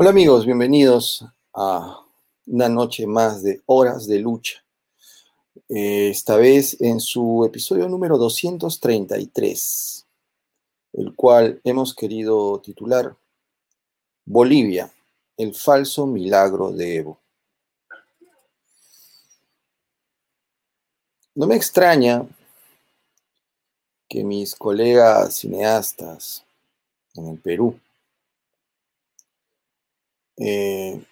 Hola amigos, bienvenidos a una noche más de Horas de Lucha. Eh, esta vez en su episodio número 233, el cual hemos querido titular Bolivia, el falso milagro de Evo. No me extraña que mis colegas cineastas en el Perú eh,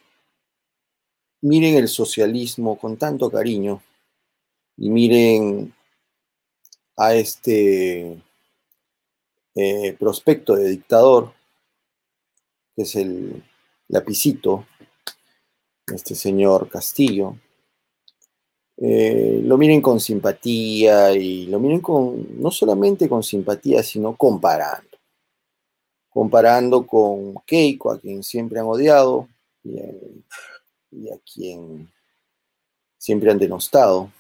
miren el socialismo con tanto cariño y miren a este eh, prospecto de dictador, que es el lapicito, este señor Castillo, eh, lo miren con simpatía y lo miren con, no solamente con simpatía, sino comparando comparando con Keiko, a quien siempre han odiado y, a quien siempre han denostado.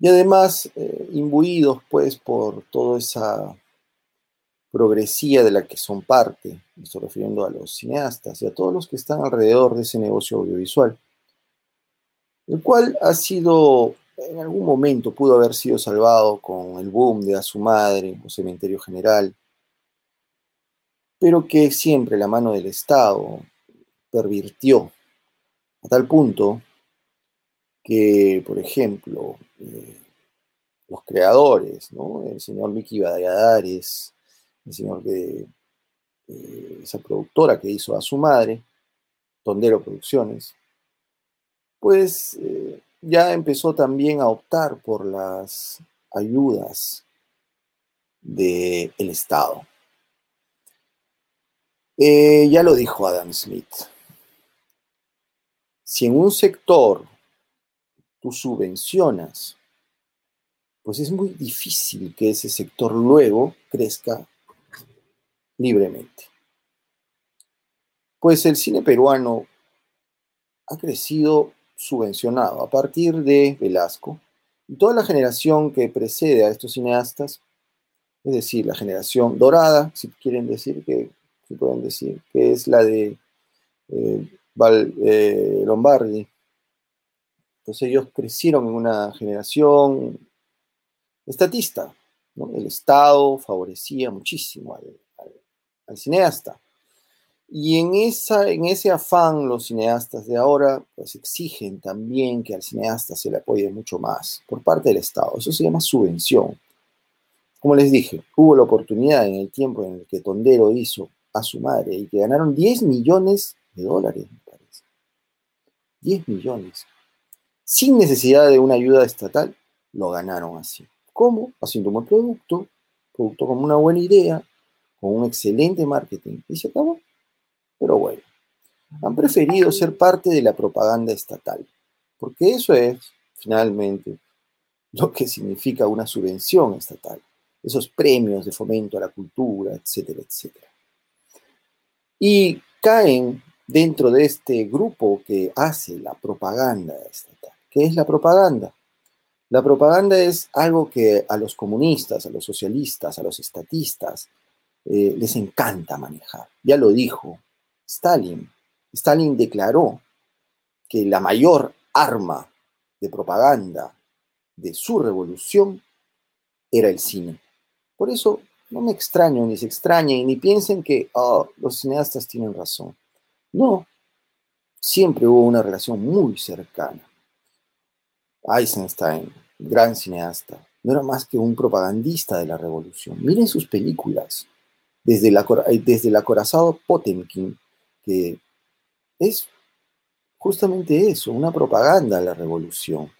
Y además, eh, imbuidos pues por toda esa progresía de la que son parte, me estoy refiriendo a los cineastas y a todos los que están alrededor de ese negocio audiovisual, el cual ha sido, en algún momento pudo haber sido salvado con el boom de A su madre o Cementerio General, pero que siempre la mano del Estado pervirtió a tal punto que, por ejemplo, eh, los creadores, el señor Miki Badalladares, el señor de eh, esa productora que hizo a su madre, Tondero Producciones, pues eh, ya empezó también a optar por las ayudas del Estado. Eh, ya lo dijo Adam Smith. Si en un sector tú subvencionas, pues es muy difícil que ese sector luego crezca libremente. Pues el cine peruano ha crecido subvencionado a partir de Velasco y toda la generación que precede a estos cineastas, es decir, la generación dorada, si quieren decir que pueden decir, que es la de eh, eh, Lombardi. Entonces ellos crecieron en una generación estatista. El Estado favorecía muchísimo al, cineasta. Y en, esa, en ese afán los cineastas de ahora pues exigen también que al cineasta se le apoye mucho más por parte del Estado. Eso se llama subvención. Como les dije, hubo la oportunidad en el tiempo en el que Tondero hizo a su madre y que ganaron 10 millones de dólares, me parece. 10 millones. Sin necesidad de una ayuda estatal, lo ganaron así. ¿Cómo? Haciendo un buen producto, producto con una buena idea, con un excelente marketing. Y se acabó. Pero bueno, han preferido ser parte de la propaganda estatal, porque eso es, finalmente, lo que significa una subvención estatal, esos premios de fomento a la cultura, etcétera, etcétera. Y caen dentro de este grupo que hace la propaganda estatal. ¿Qué es la propaganda? La propaganda es algo que a los comunistas, a los socialistas, a los estatistas eh, les encanta manejar. Ya lo dijo Stalin. Stalin declaró que la mayor arma de propaganda de su revolución era el cine. Por eso no me extraño, ni se extrañen, ni piensen que oh, los cineastas tienen razón. No, siempre hubo una relación muy cercana. Eisenstein, gran cineasta, no era más que un propagandista de la revolución. Miren sus películas, desde, la, desde el acorazado Potemkin, que es justamente eso, una propaganda de la revolución.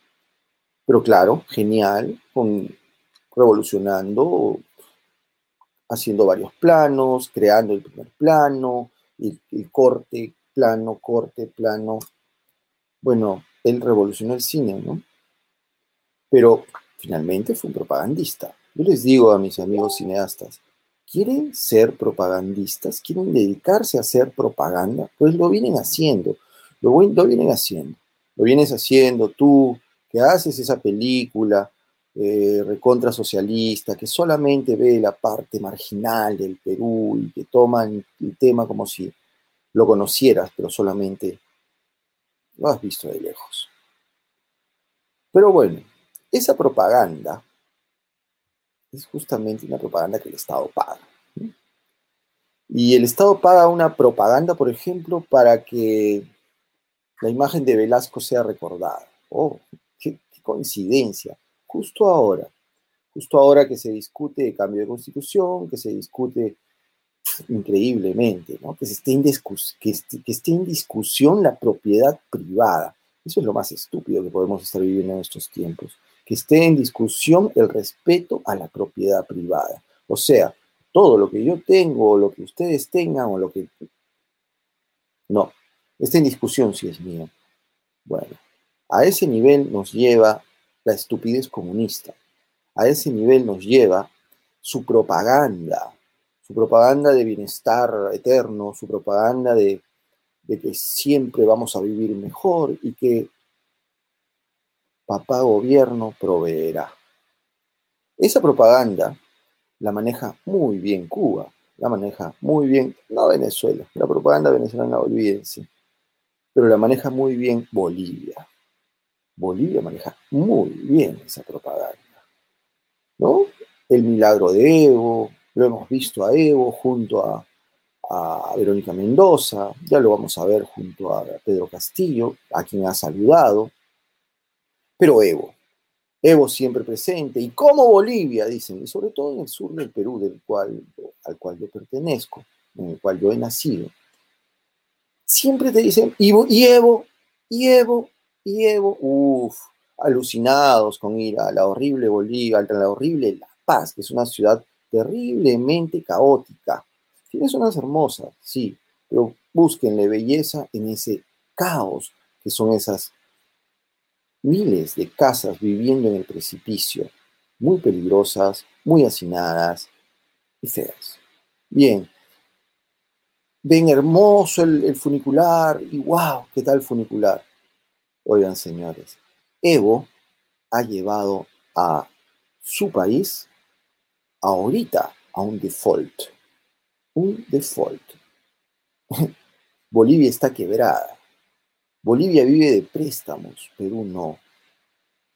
Pero claro, genial, con, revolucionando haciendo varios planos, creando el primer plano, el, corte, plano, corte, plano. Bueno, él revolucionó el cine, ¿no? Pero finalmente fue un propagandista. Yo les digo a mis amigos cineastas, ¿quieren ser propagandistas? ¿Quieren dedicarse a hacer propaganda? Pues lo vienen haciendo, lo, lo vienen haciendo. Lo vienes haciendo tú, que haces esa película, eh, recontra socialista, que solamente ve la parte marginal del Perú y que toman el tema como si lo conocieras, pero solamente lo has visto de lejos. Pero bueno, esa propaganda es justamente una propaganda que el Estado paga. Y el Estado paga una propaganda, por ejemplo, para que la imagen de Velasco sea recordada. Oh, qué, coincidencia. Justo ahora, justo ahora que se discute cambio de constitución, que se discute increíblemente, ¿no? que, se esté en que, esté, en discusión la propiedad privada. Eso es lo más estúpido que podemos estar viviendo en estos tiempos. Que esté en discusión el respeto a la propiedad privada. O sea, todo lo que yo tengo, o lo que ustedes tengan, o lo que... No, está en discusión si es mío. Bueno, a ese nivel nos lleva la estupidez comunista. A ese nivel nos lleva su propaganda, su propaganda de bienestar eterno, su propaganda de, que siempre vamos a vivir mejor y que papá gobierno proveerá. Esa propaganda la maneja muy bien Cuba, la maneja muy bien, no Venezuela, la propaganda venezolana, olvídense, pero la maneja muy bien Bolivia. Bolivia maneja muy bien esa propaganda. ¿No? El milagro de Evo, lo hemos visto a Evo junto a, Verónica Mendoza, ya lo vamos a ver junto a Pedro Castillo, a quien ha saludado. Pero Evo, Evo siempre presente, y como Bolivia, dicen, y sobre todo en el sur del Perú, del cual, al cual yo pertenezco, en el cual yo he nacido, siempre te dicen, y Evo, y Evo, y uff, alucinados con ir a la horrible Bolivia, a la horrible La Paz, que es una ciudad terriblemente caótica. Tiene zonas hermosas, sí, pero búsquenle belleza en ese caos que son esas miles de casas viviendo en el precipicio, muy peligrosas, muy hacinadas y feas. Bien, ven hermoso el, el funicular y wow, ¿qué tal funicular? Oigan, señores, Evo ha llevado a su país ahorita a un default. Un default. Bolivia está quebrada. Bolivia vive de préstamos, Perú no.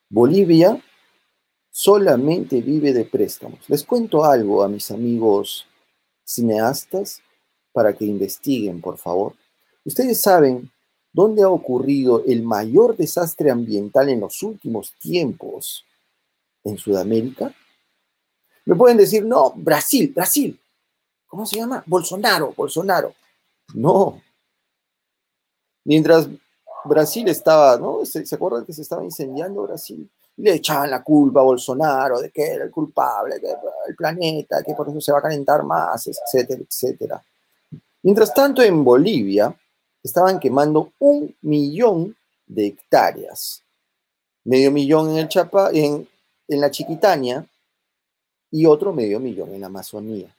Bolivia solamente vive de préstamos. Les cuento algo a mis amigos cineastas para que investiguen, por favor. Ustedes saben dónde ha ocurrido el mayor desastre ambiental en los últimos tiempos en Sudamérica. Me pueden decir, no, Brasil, Brasil. ¿Cómo se llama? Bolsonaro, Bolsonaro. No. Mientras Brasil estaba, ¿no? ¿Se, acuerdan que se estaba incendiando Brasil? le echaban la culpa a Bolsonaro de que era el culpable, del planeta, que por eso se va a calentar más, etcétera, etcétera. Mientras tanto, en Bolivia estaban quemando un millón de hectáreas. Medio millón en el Chapa, en, en la Chiquitania, y otro medio millón en la Amazonía.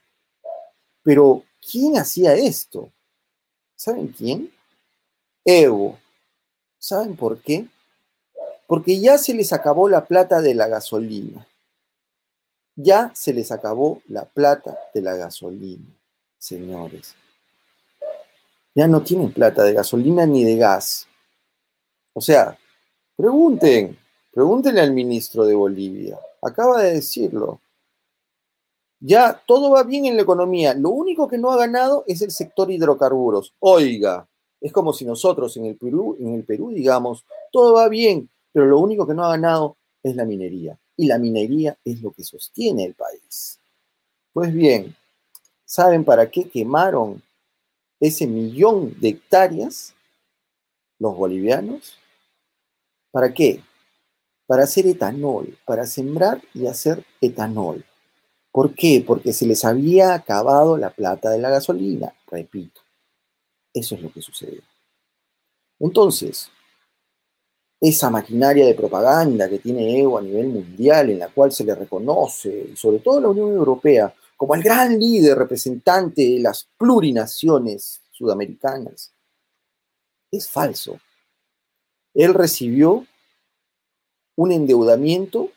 Pero, ¿quién hacía esto? ¿Saben quién? Evo. ¿Saben por qué? Porque ya se les acabó la plata de la gasolina. Ya se les acabó la plata de la gasolina, señores. Ya no tienen plata de gasolina ni de gas. O sea, pregunten, pregúntenle al ministro de Bolivia. Acaba de decirlo. Ya todo va bien en la economía. Lo único que no ha ganado es el sector hidrocarburos. Oiga, es como si nosotros en el Perú, en el Perú digamos, todo va bien, pero lo único que no ha ganado es la minería. Y la minería es lo que sostiene el país. Pues bien, ¿saben para qué quemaron ese millón de hectáreas los bolivianos? ¿Para qué? Para hacer etanol, para sembrar y hacer etanol. ¿Por qué? Porque se les había acabado la plata de la gasolina, repito. Eso es lo que sucedió. Entonces, esa maquinaria de propaganda que tiene Evo a nivel mundial, en la cual se le reconoce, sobre todo la Unión Europea, como el gran líder representante de las plurinaciones sudamericanas, es falso. Él recibió un endeudamiento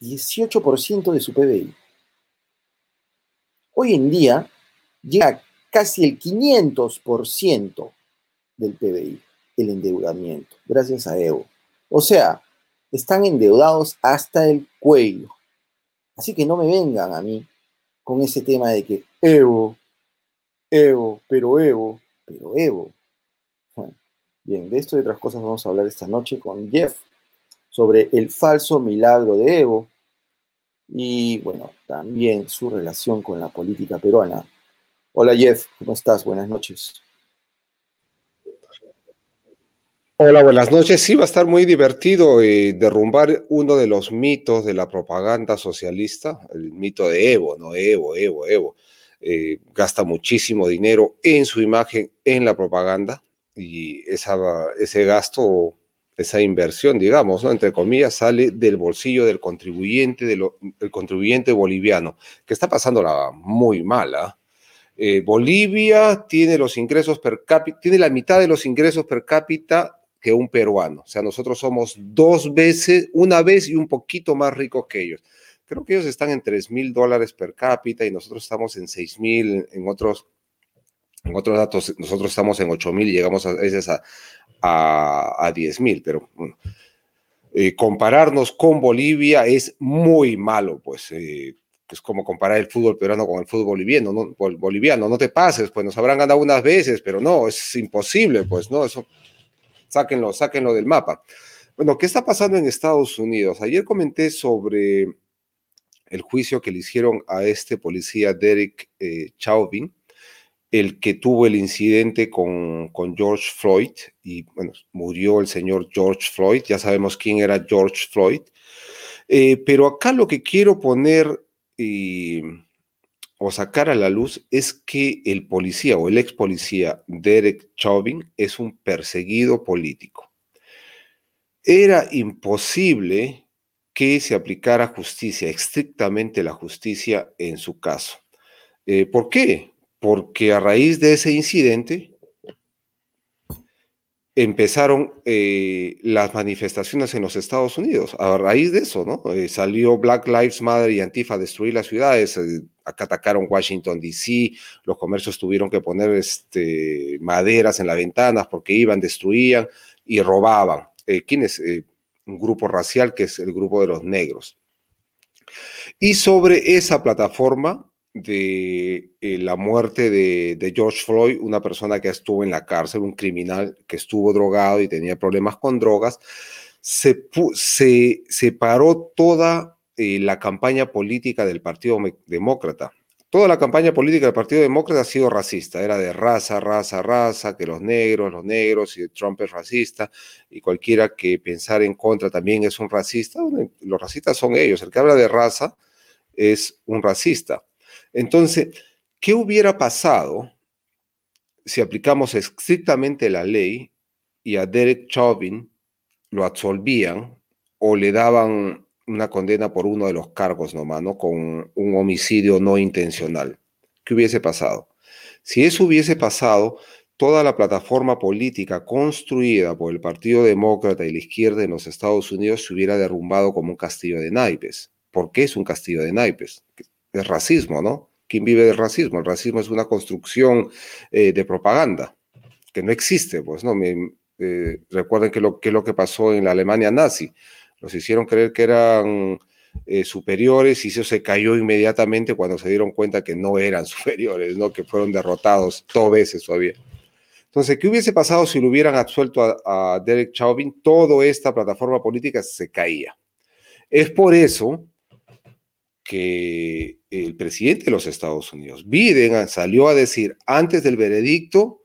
18% de su PBI. Hoy en día llega casi el 500% del PBI, el endeudamiento, gracias a Evo. O sea, están endeudados hasta el cuello. Así que no me vengan a mí con ese tema de que Evo, Evo, pero Evo, pero Evo. bien, de esto y otras cosas vamos a hablar esta noche con Jeff sobre el falso milagro de Evo y, bueno, también su relación con la política peruana. Hola Jeff, ¿cómo estás? Buenas noches. Hola, buenas noches. Sí, va a estar muy divertido eh, derrumbar uno de los mitos de la propaganda socialista, el mito de Evo, ¿no? Evo, Evo, Evo. Eh, gasta muchísimo dinero en su imagen, en la propaganda, y esa, ese gasto, esa inversión, digamos, ¿no? entre comillas, sale del bolsillo del contribuyente, del contribuyente boliviano, que está pasándola muy mala. Eh, Bolivia tiene los ingresos per cápita, tiene la mitad de los ingresos per cápita que un peruano. O sea, nosotros somos dos veces, una vez y un poquito más ricos que ellos. Creo que ellos están en 3 mil dólares per cápita y nosotros estamos en 6 mil, en otros, en otros datos, nosotros estamos en 8 mil y llegamos a veces a, a, 10 mil, pero. Eh, compararnos con Bolivia es muy malo, pues eh, es como comparar el fútbol peruano con el fútbol boliviano, ¿no? boliviano, no te pases, pues nos habrán ganado unas veces, pero no, es imposible, pues, ¿no? Eso sáquenlo, sáquenlo del mapa. Bueno, ¿qué está pasando en Estados Unidos? Ayer comenté sobre el juicio que le hicieron a este policía Derek eh, Chauvin, el que tuvo el incidente con, con, George Floyd, y bueno, murió el señor George Floyd, ya sabemos quién era George Floyd, eh, pero acá lo que quiero poner o sacar a la luz es que el policía o el ex policía Derek Chauvin es un perseguido político. Era imposible que se aplicara justicia, estrictamente la justicia en su caso. Eh, ¿Por qué? Porque a raíz de ese incidente, empezaron eh, las manifestaciones en los Estados Unidos. A raíz de eso, ¿no? Eh, salió Black Lives Matter y Antifa a destruir las ciudades. Eh, atacaron Washington, D.C. Los comercios tuvieron que poner este, maderas en las ventanas porque iban, destruían y robaban. ¿Quién es? un grupo racial que es el grupo de los negros. Y sobre esa plataforma de eh, la muerte de, George Floyd, una persona que estuvo en la cárcel, un criminal que estuvo drogado y tenía problemas con drogas, se, se separó toda eh, la campaña política del Partido Demócrata. Toda la campaña política del Partido Demócrata ha sido racista, era de raza, raza, raza, que los negros, los negros, y Trump es racista, y cualquiera que pensar en contra también es un racista. Los racistas son ellos, el que habla de raza es un racista. Entonces, ¿qué hubiera pasado si aplicamos estrictamente la ley y a Derek Chauvin lo absolvían o le daban una condena por uno de los cargos nomás, ¿no? Con un homicidio no intencional. ¿Qué hubiese pasado? Si eso hubiese pasado, toda la plataforma política construida por el Partido Demócrata y la izquierda en los Estados Unidos se hubiera derrumbado como un castillo de naipes. ¿Por qué es un castillo de naipes? Es racismo, ¿no? ¿Quién vive del racismo? El racismo es una construcción eh, de propaganda que no existe, pues, ¿no? Me, eh, recuerden que lo, que lo que pasó en la Alemania nazi los hicieron creer que eran eh, superiores y eso se cayó inmediatamente cuando se dieron cuenta que no eran superiores, ¿no? que fueron derrotados dos veces todavía. Entonces, ¿qué hubiese pasado si lo hubieran absuelto a, a Derek Chauvin? Toda esta plataforma política se caía. Es por eso que el presidente de los Estados Unidos, Biden, salió a decir antes del veredicto,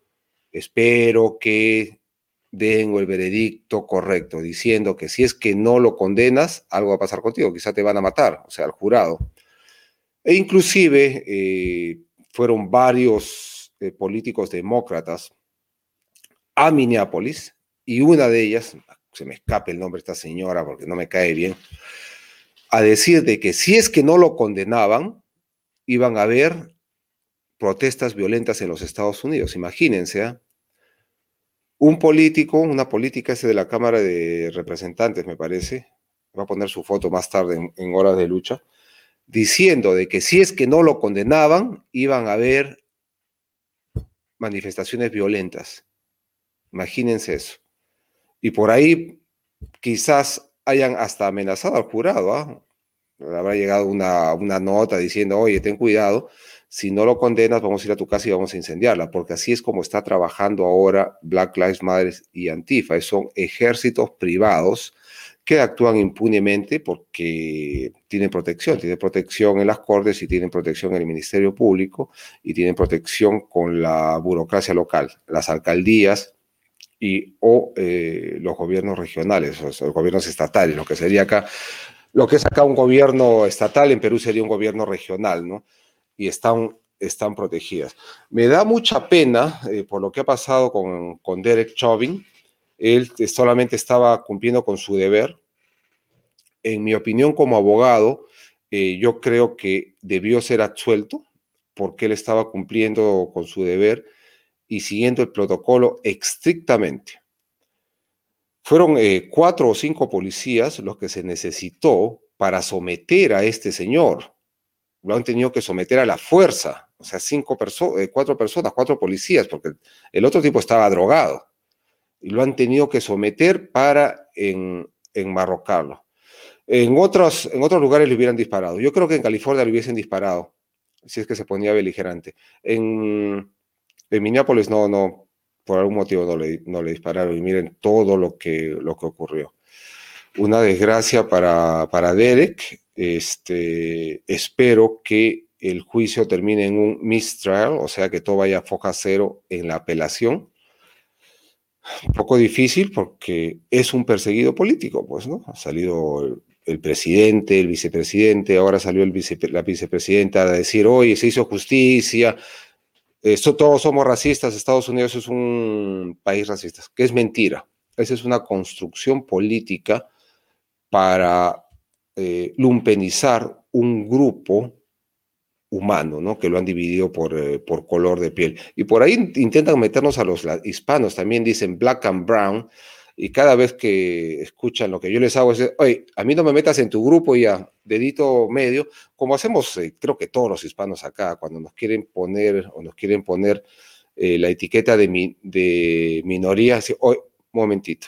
espero que den el veredicto correcto, diciendo que si es que no lo condenas, algo va a pasar contigo, quizá te van a matar, o sea, al jurado. E inclusive eh, fueron varios eh, políticos demócratas a Minneapolis y una de ellas, se me escape el nombre de esta señora porque no me cae bien, a decir de que si es que no lo condenaban, iban a haber protestas violentas en los Estados Unidos. Imagínense, ¿eh? Un político, una política ese de la Cámara de Representantes, me parece, va a poner su foto más tarde en, horas de lucha, diciendo de que si es que no lo condenaban, iban a haber manifestaciones violentas. Imagínense eso. Y por ahí quizás hayan hasta amenazado al jurado. ¿ah? Habrá llegado una, una nota diciendo, oye, ten cuidado, si no lo condenas, vamos a ir a tu casa y vamos a incendiarla, porque así es como está trabajando ahora Black Lives Matter y Antifa. Son ejércitos privados que actúan impunemente porque tienen protección, tienen protección en las cortes y tienen protección en el Ministerio Público y tienen protección con la burocracia local, las alcaldías y o eh, los gobiernos regionales, o los gobiernos estatales, lo que sería acá, lo que es acá un gobierno estatal, en Perú sería un gobierno regional, ¿no? Y están, están protegidas. Me da mucha pena eh, por lo que ha pasado con, con Derek Chauvin, él solamente estaba cumpliendo con su deber. En mi opinión como abogado, eh, yo creo que debió ser absuelto porque él estaba cumpliendo con su deber y siguiendo el protocolo estrictamente. Fueron eh, cuatro o cinco policías los que se necesitó para someter a este señor. Lo han tenido que someter a la fuerza, o sea, cinco personas, eh, cuatro personas, cuatro policías, porque el otro tipo estaba drogado y lo han tenido que someter para en, enmarrocarlo. En otros, en otros lugares le hubieran disparado. Yo creo que en California le hubiesen disparado, si es que se ponía beligerante. En, en Minneapolis no, no, por algún motivo no le, no le dispararon. Y miren todo lo que, lo que ocurrió. Una desgracia para, para Derek. Este, espero que el juicio termine en un mistrial, o sea que todo vaya a foca cero en la apelación un poco difícil porque es un perseguido político, pues, ¿no? Ha salido el, presidente, el vicepresidente, ahora salió el la vicepresidenta a decir, oye, se hizo justicia, esto, todos somos racistas, Estados Unidos es un país racista, que es mentira. Esa es una construcción política para eh, lumpenizar un grupo humano, ¿no? Que lo han dividido por, eh, por color de piel. Y por ahí intentan meternos a los hispanos, también dicen black and brown, y cada vez que escuchan lo que yo les hago es, oye, a mí no me metas en tu grupo ya, dedito medio, como hacemos, eh, creo que todos los hispanos acá, cuando nos quieren poner o nos quieren poner la etiqueta de, mi, de minoría, así, oye, momentito,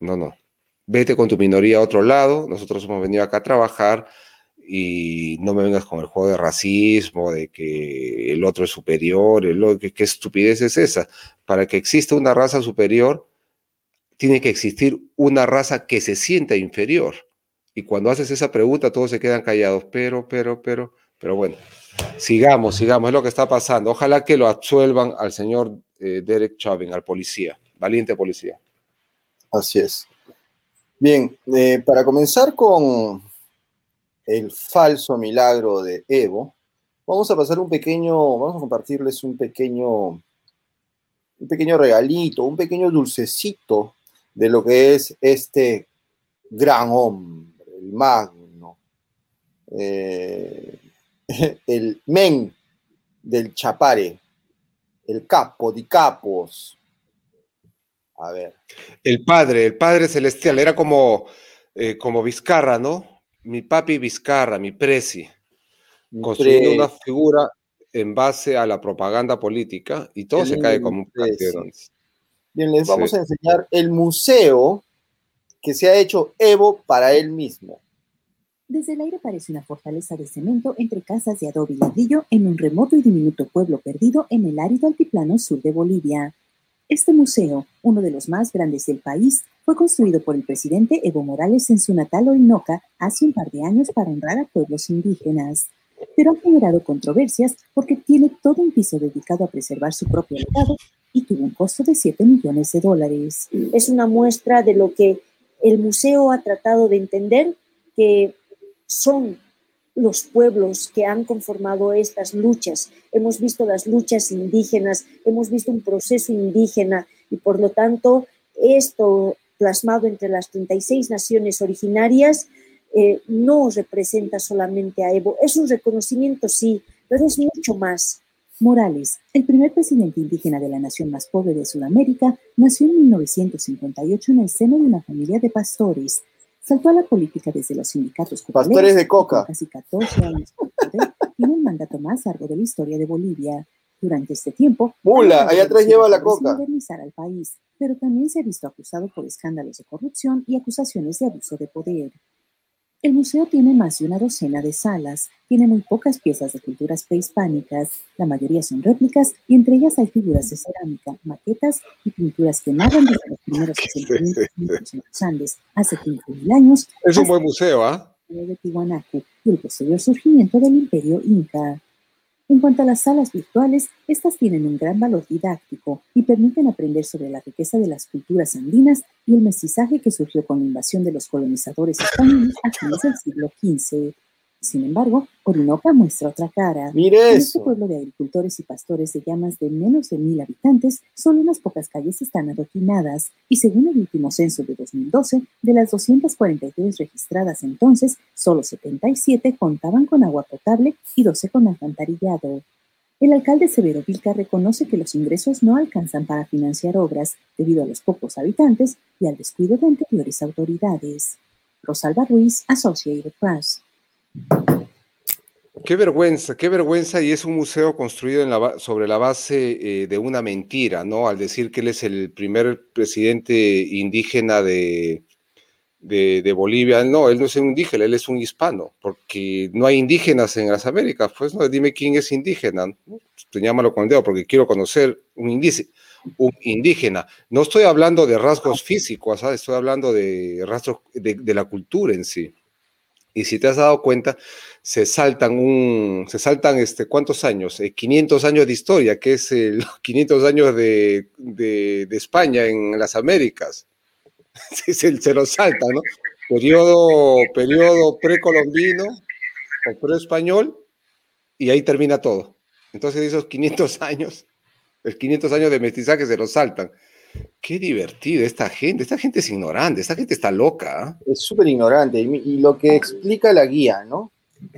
no, no, vete con tu minoría a otro lado, nosotros hemos venido acá a trabajar, y no me vengas con el juego de racismo, de que el otro es superior, el ¿qué, estupidez es esa? Para que exista una raza superior, tiene que existir una raza que se sienta inferior. Y cuando haces esa pregunta, todos se quedan callados, pero, pero, pero, pero bueno, sigamos, sigamos, es lo que está pasando. Ojalá que lo absuelvan al señor eh, Derek Chauvin, al policía, valiente policía. Así es. Bien, eh, para comenzar con, el falso milagro de Evo, vamos a pasar un pequeño, vamos a compartirles un pequeño, un pequeño regalito, un pequeño dulcecito de lo que es este gran hombre, el magno, eh, el men del chapare, el capo de capos. A ver. El padre, el padre celestial, era como, eh, como Vizcarra, ¿no? mi papi Vizcarra, mi presi, construyendo una figura en base a la propaganda política y todo se cae como un Bien, les vamos a enseñar el museo que se ha hecho Evo para él mismo. Desde el aire parece una fortaleza de cemento entre casas de adobe y ladrillo en un remoto y diminuto pueblo perdido en el árido altiplano sur de Bolivia. Este museo, uno de los más grandes del país, fue construido por el presidente Evo Morales en su natal Orinoca hace un par de años para honrar a pueblos indígenas, pero ha generado controversias porque tiene todo un piso dedicado a preservar su propio legado y tuvo un costo de 7 millones de dólares. Es una muestra de lo que el museo ha tratado de entender, que son los pueblos que han conformado estas luchas. Hemos visto las luchas indígenas, hemos visto un proceso indígena y por lo tanto esto plasmado entre las 36 naciones originarias, eh, no representa solamente a Evo. Es un reconocimiento, sí, pero es mucho más. Morales, el primer presidente indígena de la nación más pobre de Sudamérica, nació en 1958 en el seno de una familia de pastores. Saltó a la política desde los sindicatos Pastores de coca. Casi 14 años tiene el mandato más largo de la historia de Bolivia. Durante este tiempo, Mula, allá atrás lleva la coca. modernizar al país, pero también se ha visto acusado por escándalos de corrupción y acusaciones de abuso de poder. El museo tiene más de una docena de salas, tiene muy pocas piezas de culturas prehispánicas, la mayoría son réplicas y entre ellas hay figuras de cerámica, maquetas y pinturas que narran desde los primeros asentamientos en los Andes hace 5.000 años. Es un buen museo, ¿ah? de Tiwanaku y el posterior surgimiento del imperio inca. En cuanto a las salas virtuales, estas tienen un gran valor didáctico y permiten aprender sobre la riqueza de las culturas andinas y el mestizaje que surgió con la invasión de los colonizadores españoles a fines del siglo XV. Sin embargo, Orinoca muestra otra cara. Mire En este pueblo de agricultores y pastores de llamas de menos de mil habitantes, solo unas pocas calles están adoquinadas, y según el último censo de 2012, de las 243 registradas entonces, solo 77 contaban con agua potable y 12 con alcantarillado. El alcalde Severo Vilca reconoce que los ingresos no alcanzan para financiar obras debido a los pocos habitantes y al descuido de anteriores autoridades. Rosalba Ruiz, Associated Press. Qué vergüenza, qué vergüenza, y es un museo construido sobre la base eh, de una mentira, ¿no? Al decir que él es el primer presidente indígena de, de, Bolivia. No, él no es un indígena, él es un hispano, porque no hay indígenas en las Américas. Pues no, dime quién es indígena. Te llámalo con el dedo, porque quiero conocer un indígena. Un indígena. No estoy hablando de rasgos físicos, estoy hablando de rasgos de la cultura en sí. Y si te has dado cuenta, se saltan un, se saltan este, ¿cuántos años? 500 eh, años de historia, que es los 500 años de, de, España en las Américas. se, se, lo salta, ¿no? Periodo, periodo precolombino o pre-español, y ahí termina todo. Entonces esos 500 años, el 500 años de mestizaje se los saltan. Qué divertido esta gente, esta gente es ignorante, esta gente está loca. ¿ah? Es súper ignorante y, lo que explica la guía, ¿no?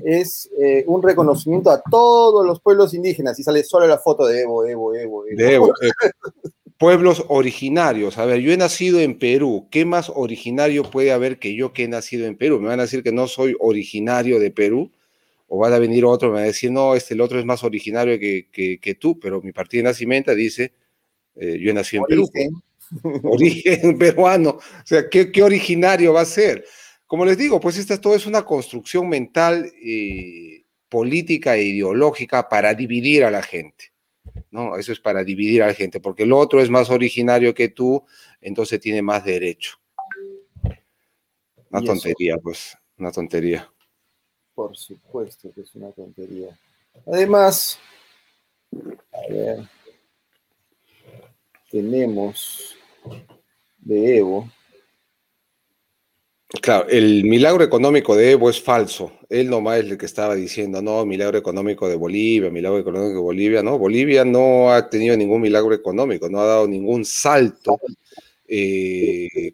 Es eh, un reconocimiento a todos los pueblos indígenas y sale solo la foto de Evo, Evo, Evo. Evo. De Evo. Eh, pueblos originarios. A ver, yo he nacido en Perú. ¿Qué más originario puede haber que yo que he nacido en Perú? Me van a decir que no soy originario de Perú. O van a venir otro, me van a decir, no, este, el otro es más originario que, que, tú, pero mi partida de nacimiento dice, eh, yo nacido en Perú origen peruano. O sea, ¿qué, ¿qué, originario va a ser? Como les digo, pues esta todo es una construcción mental, eh, política e ideológica para dividir a la gente. ¿no? Eso es para dividir a la gente, porque el otro es más originario que tú, entonces tiene más derecho. Una tontería, pues, una tontería. Por supuesto que es una tontería. Además, a ver, tenemos de Evo. Claro, el milagro económico de Evo es falso. Él nomás es el que estaba diciendo, no, milagro económico de Bolivia, milagro económico de Bolivia. No, Bolivia no ha tenido ningún milagro económico, no ha dado ningún salto eh,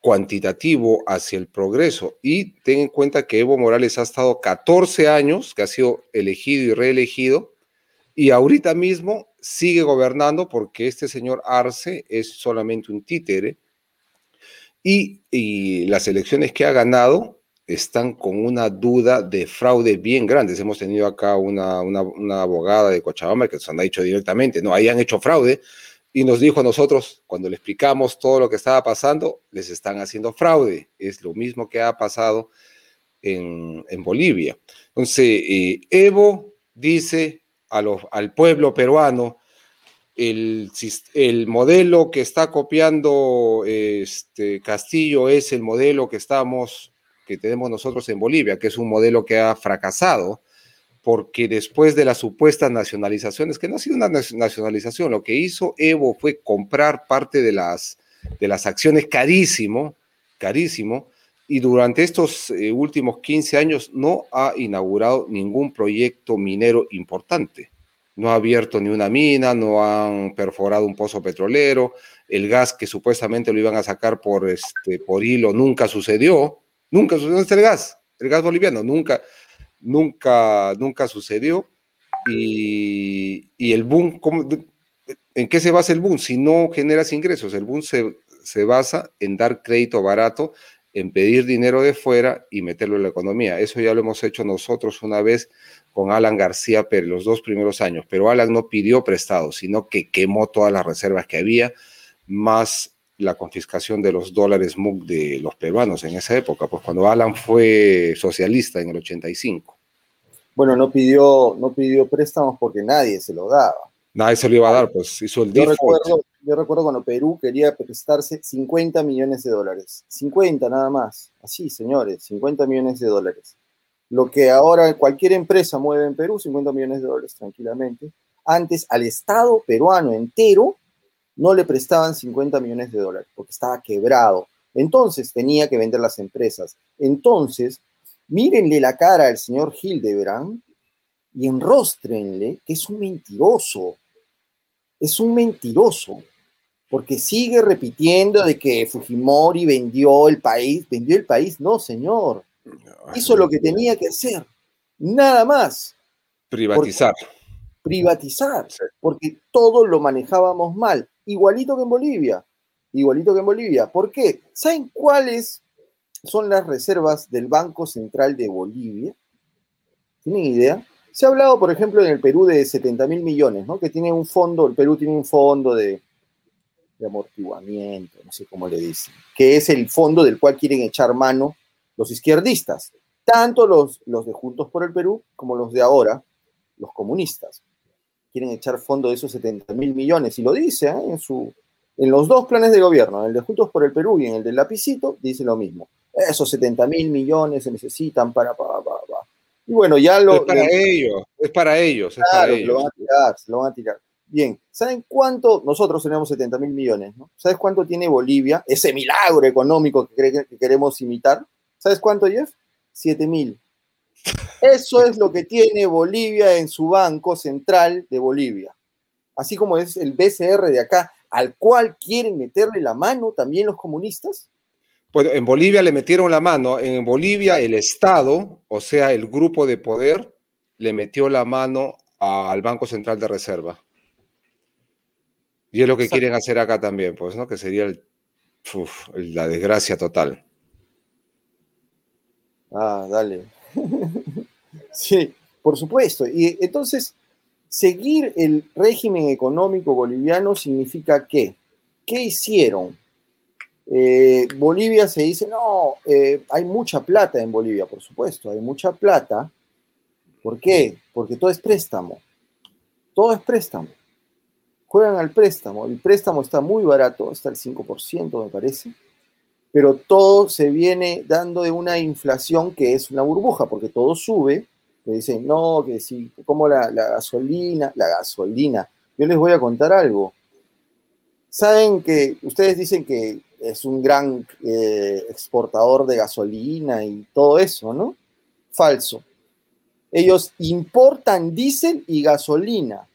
cuantitativo hacia el progreso. Y ten en cuenta que Evo Morales ha estado 14 años, que ha sido elegido y reelegido, y ahorita mismo sigue gobernando porque este señor Arce es solamente un títere y, las elecciones que ha ganado están con una duda de fraude bien grande. Hemos tenido acá una, abogada de Cochabamba que nos han dicho directamente, no, ahí han hecho fraude y nos dijo a nosotros, cuando le explicamos todo lo que estaba pasando, les están haciendo fraude. Es lo mismo que ha pasado en, Bolivia. Entonces, eh, Evo dice, al pueblo peruano el, el, modelo que está copiando este Castillo es el modelo que estamos, que tenemos nosotros en Bolivia, que es un modelo que ha fracasado, porque después de las supuestas nacionalizaciones, que no ha sido una nacionalización, lo que hizo Evo fue comprar parte de las, de las acciones carísimo, carísimo, y durante estos eh, últimos 15 años no ha inaugurado ningún proyecto minero importante. No ha abierto ni una mina, no han perforado un pozo petrolero, el gas que supuestamente lo iban a sacar por, este, por hilo nunca sucedió, nunca sucedió, ¿dónde está el gas? El gas boliviano, nunca, nunca, nunca sucedió. Y, y el boom, ¿en qué se basa el boom? Si no generas ingresos, el boom se, se basa en dar crédito barato en pedir dinero de fuera y meterlo en la economía. Eso ya lo hemos hecho nosotros una vez con Alan García Pérez, los dos primeros años, pero Alan no pidió prestado, sino que quemó todas las reservas que había, más la confiscación de los dólares MUC de los peruanos en esa época, pues cuando Alan fue socialista en el 85. Bueno, no pidió, no pidió préstamos porque nadie se lo daba. Nadie se lo iba a dar, pues hizo el yo recuerdo, yo recuerdo cuando Perú quería prestarse 50 millones de dólares. 50 nada más. Así, señores, 50 millones de dólares. Lo que ahora cualquier empresa mueve en Perú, 50 millones de dólares tranquilamente. Antes al Estado peruano entero no le prestaban 50 millones de dólares porque estaba quebrado. Entonces tenía que vender las empresas. Entonces, mírenle la cara al señor Hildebrand y enróstrenle que es un mentiroso es un mentiroso, porque sigue repitiendo de que Fujimori vendió el país, vendió el país, no, señor. Hizo lo que tenía que hacer, nada más. Privatizar. privatizar, porque todo lo manejábamos mal, igualito que en Bolivia, igualito que en Bolivia. ¿Por qué? ¿Saben cuáles son las reservas del Banco Central de Bolivia? ¿Tienen idea? Se ha hablado, por ejemplo, en el Perú de 70 mil millones, ¿no? Que tiene un fondo, el Perú tiene un fondo de, amortiguamiento, no sé cómo le dicen, que es el fondo del cual quieren echar mano los izquierdistas, tanto los, de Juntos por el Perú como los de ahora, los comunistas. Quieren echar fondo de esos 70 mil millones, y lo dice ¿eh? en, su, en los dos planes de gobierno, en el de Juntos por el Perú y en el del Lapicito, dice lo mismo. Esos 70 mil millones se necesitan para, para, y bueno, ya lo. Es para ellos, es para ellos. Es para ellos. Lo van a tirar, lo van a tirar. Bien, ¿saben cuánto? Nosotros tenemos 70 mil millones, ¿no? ¿Sabes cuánto tiene Bolivia? Ese milagro económico que, queremos imitar. ¿Sabes cuánto, Jeff? 7 mil. Eso es lo que tiene Bolivia en su Banco Central de Bolivia. Así como es el BCR de acá, al cual quieren meterle la mano también los comunistas. Bueno, en Bolivia le metieron la mano. En Bolivia el Estado, o sea, el grupo de poder, le metió la mano al Banco Central de Reserva. Y es lo que quieren hacer acá también, pues, ¿no? Que sería la desgracia total. Ah, dale. sí, por supuesto. Y entonces, seguir el régimen económico boliviano significa qué? ¿Qué hicieron? Eh, Bolivia se dice, no, eh, hay mucha plata en Bolivia, por supuesto, hay mucha plata. ¿Por qué? Porque todo es préstamo. Todo es préstamo. Juegan al préstamo. El préstamo está muy barato, está al 5%, me parece. Pero todo se viene dando de una inflación que es una burbuja, porque todo sube. Le dicen, no, que si, como la gasolina, la gasolina. Yo les voy a contar algo. Saben que ustedes dicen que es un gran eh, exportador de gasolina y todo eso, ¿no? Falso. Ellos importan diésel y gasolina.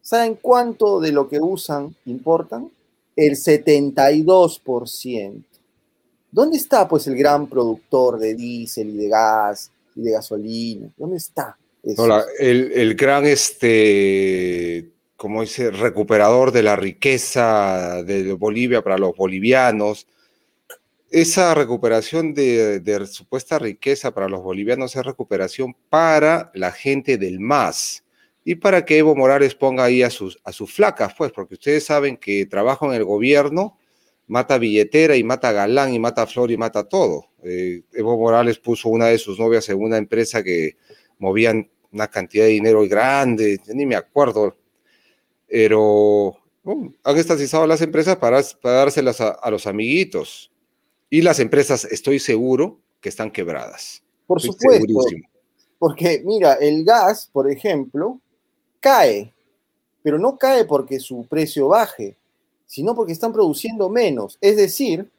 ¿Saben cuánto de lo que usan importan? El 72%. ¿Dónde está pues el gran productor de diésel y de gas y de gasolina? ¿Dónde está? el, el, gran este, como dice, recuperador de la riqueza de Bolivia para los bolivianos. Esa recuperación de, supuesta riqueza para los bolivianos es recuperación para la gente del MAS y para que Evo Morales ponga ahí a sus, a flacas, pues, porque ustedes saben que trabajo en el gobierno mata billetera y mata galán y mata flor y mata todo. Eh, Evo Morales puso una de sus novias en una empresa que movían una cantidad de dinero grande, ni me acuerdo pero han estatizado las empresas para, dárselas a, los amiguitos. Y las empresas, estoy seguro, que están quebradas. Por supuesto. Porque, mira, el gas, por ejemplo, cae, pero no cae porque su precio baje, sino porque están produciendo menos. Es decir,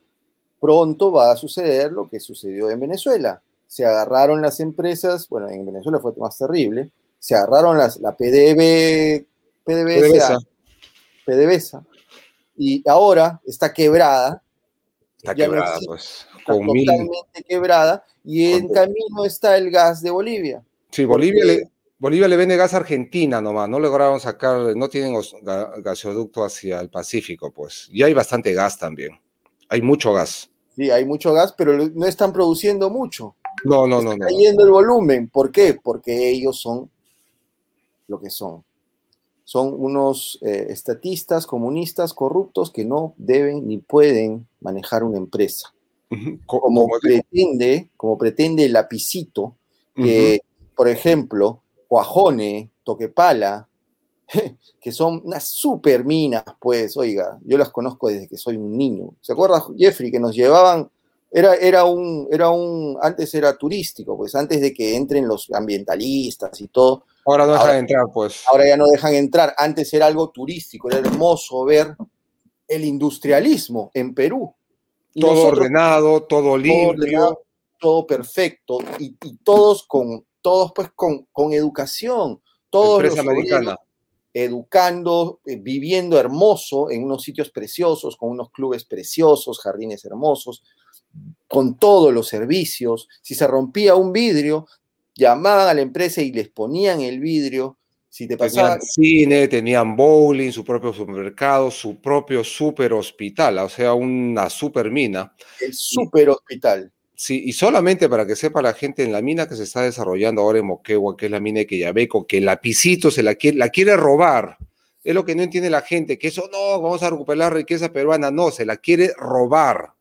pronto va a suceder lo que sucedió en Venezuela. Se agarraron las empresas, bueno, en Venezuela fue más terrible, se agarraron las, la PDB PDVSA, PDVSA, y ahora está quebrada. Está quebrada, pues. totalmente quebrada, y en camino está el gas de Bolivia. Sí, Bolivia le, Bolivia le vende gas a Argentina nomás, no lograron sacar, no tienen gasoducto hacia el Pacífico, pues. Y hay bastante gas también. Hay mucho gas. Sí, hay mucho gas, pero no están produciendo mucho. No, no, no. Está cayendo el volumen. ¿Por qué? Porque ellos son lo que son. Son unos eh, estatistas comunistas corruptos que no deben ni pueden manejar una empresa. Como, pretende, como pretende el lapicito, que, por ejemplo, Cuajone, Toquepala, que son unas super minas, pues, oiga, yo las conozco desde que soy un niño. ¿Se acuerda, Jeffrey, que nos llevaban, era, era, un, era un, antes era turístico, pues, antes de que entren los ambientalistas y todo. Ahora no dejan entrar, pues. Ahora ya no dejan entrar, antes era algo turístico, era hermoso ver el industrialismo en Perú. todo ordenado, todo limpio. Todo, perfecto, y, todos con, todos pues con, con educación, todos los americana educando, eh, viviendo hermoso en unos sitios preciosos, con unos clubes preciosos, jardines hermosos, con todos los servicios. Si se rompía un vidrio, llamaban a la empresa y les ponían el vidrio. Si te pasaba... Tenían cine, tenían bowling, su propio supermercado, su propio super hospital, o sea, una super mina. El super hospital. Sí, y solamente para que sepa la gente en la mina que se está desarrollando ahora en Moquegua, que es la mina de Queyabeco, que el lapicito se la quiere, la quiere robar. Es lo que no entiende la gente, que eso no, vamos a recuperar la riqueza peruana, no, se la quiere robar.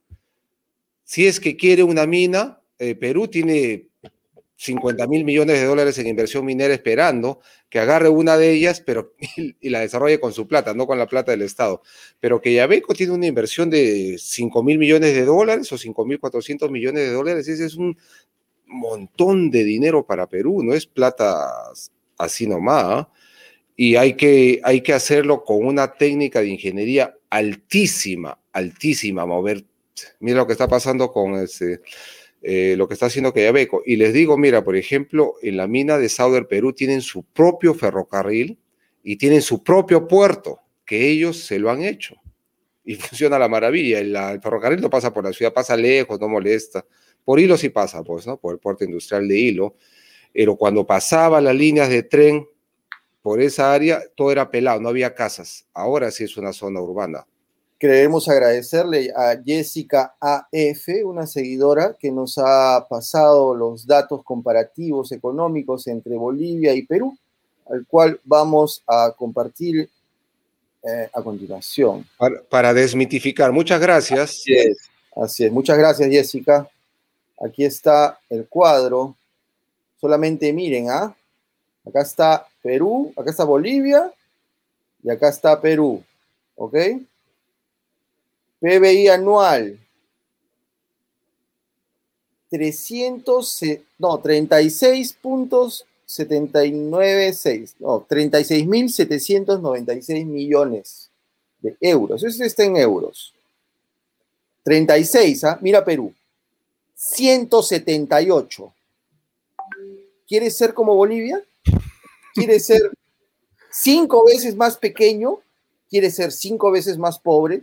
Si es que quiere una mina, eh, Perú tiene 50 mil millones de dólares en inversión minera esperando que agarre una de ellas pero, y la desarrolle con su plata, no con la plata del Estado. Pero que Yabeco tiene una inversión de 5 mil millones de dólares o 5 mil 400 millones de dólares, ese es un montón de dinero para Perú, no es plata así nomás. ¿ah? Y hay que, hay que hacerlo con una técnica de ingeniería altísima, altísima, mover. Mira lo que está pasando con ese eh, lo que está haciendo Cayabeco. Y les digo, mira, por ejemplo, en la mina de Sauder Perú tienen su propio ferrocarril y tienen su propio puerto, que ellos se lo han hecho. Y funciona la maravilla. El, el ferrocarril no pasa por la ciudad, pasa lejos, no molesta. Por hilo sí pasa, pues, ¿no? Por el puerto industrial de hilo. Pero cuando pasaba las líneas de tren por esa área, todo era pelado, no había casas. Ahora sí es una zona urbana. Queremos agradecerle a Jessica AF, una seguidora que nos ha pasado los datos comparativos económicos entre Bolivia y Perú, al cual vamos a compartir eh, a continuación. Para, desmitificar. Muchas gracias. Así es. Muchas gracias, Jessica. Aquí está el cuadro. Solamente miren, ¿ah? Acá está Perú, acá está Bolivia y acá está Perú. ¿Ok? PBI anual. 300, no, 36.796, no, 36.796 millones de euros. Eso está en euros. 36, ¿ah? mira Perú. 178. ¿Quieres ser como Bolivia? ¿Quieres ser cinco veces más pequeño? ¿Quieres ser cinco veces más pobre?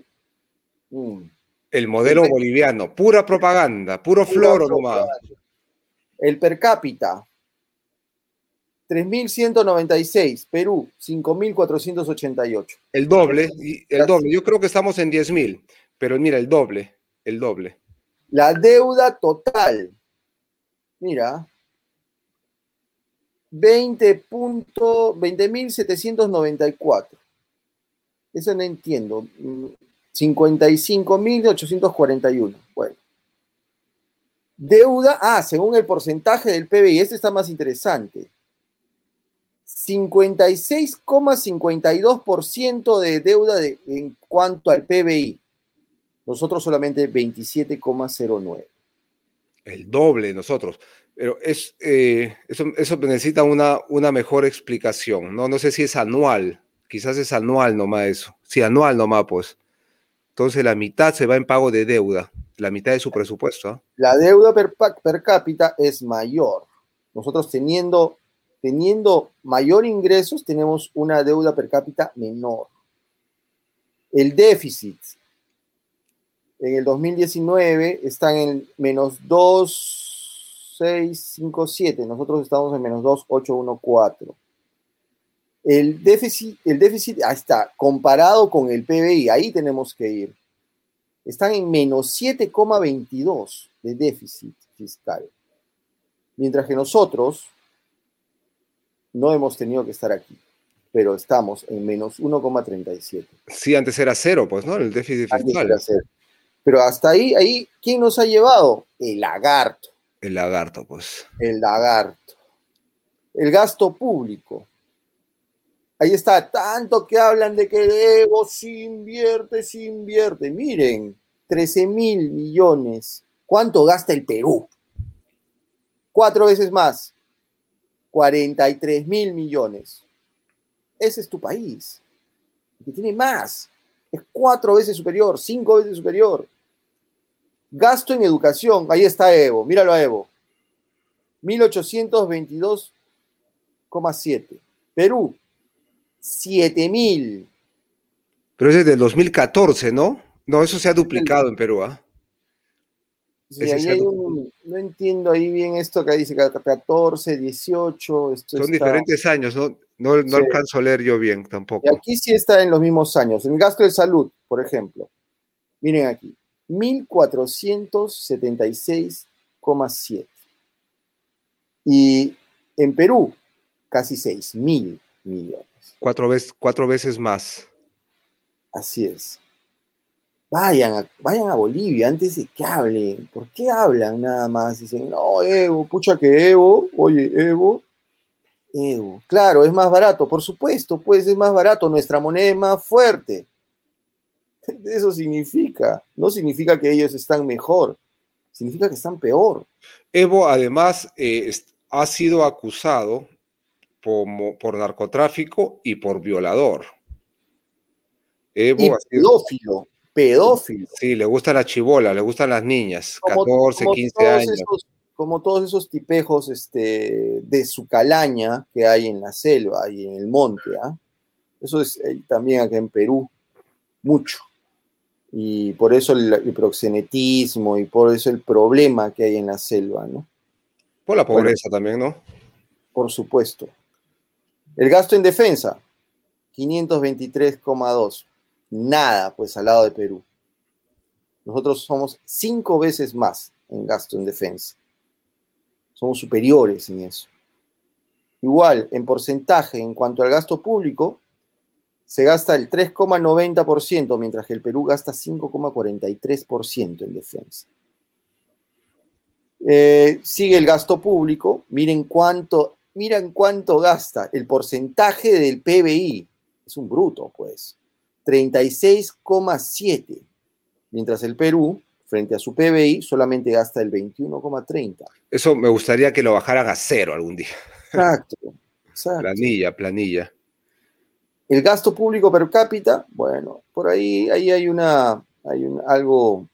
Mm. El modelo boliviano, pura propaganda, puro floro nomás. El per cápita, 3.196, Perú, 5.488. El doble, el doble. Yo creo que estamos en 10.000, pero mira, el doble, el doble. La deuda total, mira, 20.794. Eso no entiendo. 55.841. Bueno. Deuda, ah, según el porcentaje del PBI, este está más interesante. 56,52% de deuda en cuanto al PBI. Nosotros solamente 27,09. El doble de nosotros. Pero es, eh, eso, eso, necesita una, una mejor explicación. ¿no? no sé si es anual. Quizás es anual nomás eso. Sí, anual nomás, pues. Entonces la mitad se va en pago de deuda, la mitad de su presupuesto. ¿ah? La deuda per, per, cápita es mayor. Nosotros teniendo, teniendo mayor ingresos, tenemos una deuda per cápita menor. El déficit en el 2019 está en menos 2,657. Nosotros estamos en menos 2,814. El déficit, el déficit, ahí está, comparado con el PBI, ahí tenemos que ir. están en menos 7,22 de déficit fiscal. Mientras que nosotros no hemos tenido que estar aquí, pero estamos en menos 1,37. Sí, antes era cero, pues, ¿no? El déficit fiscal. Pero hasta ahí, ahí, ¿quién nos ha llevado? El lagarto. El lagarto, pues. El lagarto. El gasto público. Ahí está, tanto que hablan de que Evo si invierte, si invierte. Miren, 13 mil millones. ¿Cuánto gasta el Perú? Cuatro veces más. 43 mil millones. Ese es tu país. que tiene más. Es cuatro veces superior, cinco veces superior. Gasto en educación. Ahí está Evo. Míralo a Evo. 1822,7. Perú, 7000. Pero es del 2014, ¿no? No, eso se ha duplicado en Perú, ¿ah? no entiendo ahí bien esto que dice 14, 18. Son diferentes años, ¿no? No, alcanzo a leer yo bien tampoco. Y aquí sí está en los mismos años. En gasto de salud, por ejemplo. Miren aquí, 1476,7. Y en Perú, casi 6 mil millones. Cuatro, veces, cuatro veces más. Así es. Vayan a, vayan a Bolivia antes de que hablen. ¿Por qué hablan nada más? Dicen, no, Evo, pucha que Evo, oye, Evo, Evo. Claro, es más barato, por supuesto, pues es más barato, nuestra moneda es más fuerte. Eso significa, no significa que ellos están mejor, significa que están peor. Evo además eh, ha sido acusado por, narcotráfico y por violador. Evo pedófilo, pedófilo. Sí, le gusta la chibola, le gustan las niñas, 14, 15 años. como todos esos tipejos este, de su calaña que hay en la selva y en el monte. ¿ah? Eso es eh, también acá en Perú, mucho. Y por eso el, el, proxenetismo y por eso el problema que hay en la selva, ¿no? Por la pobreza también, ¿no? Por supuesto. El gasto en defensa, 523,2. Nada, pues al lado de Perú. Nosotros somos cinco veces más en gasto en defensa. Somos superiores en eso. Igual, en porcentaje, en cuanto al gasto público, se gasta el 3,90%, mientras que el Perú gasta 5,43% en defensa. Eh, sigue el gasto público. Miren cuánto, miren cuánto gasta. El porcentaje del PBI es un bruto, pues. 36,7. Mientras el Perú, frente a su PBI, solamente gasta el 21,30. Eso me gustaría que lo bajaran a cero algún día. Exacto. Planilla, planilla. El gasto público per cápita, bueno, por ahí, ahí hay una, hay un, algo,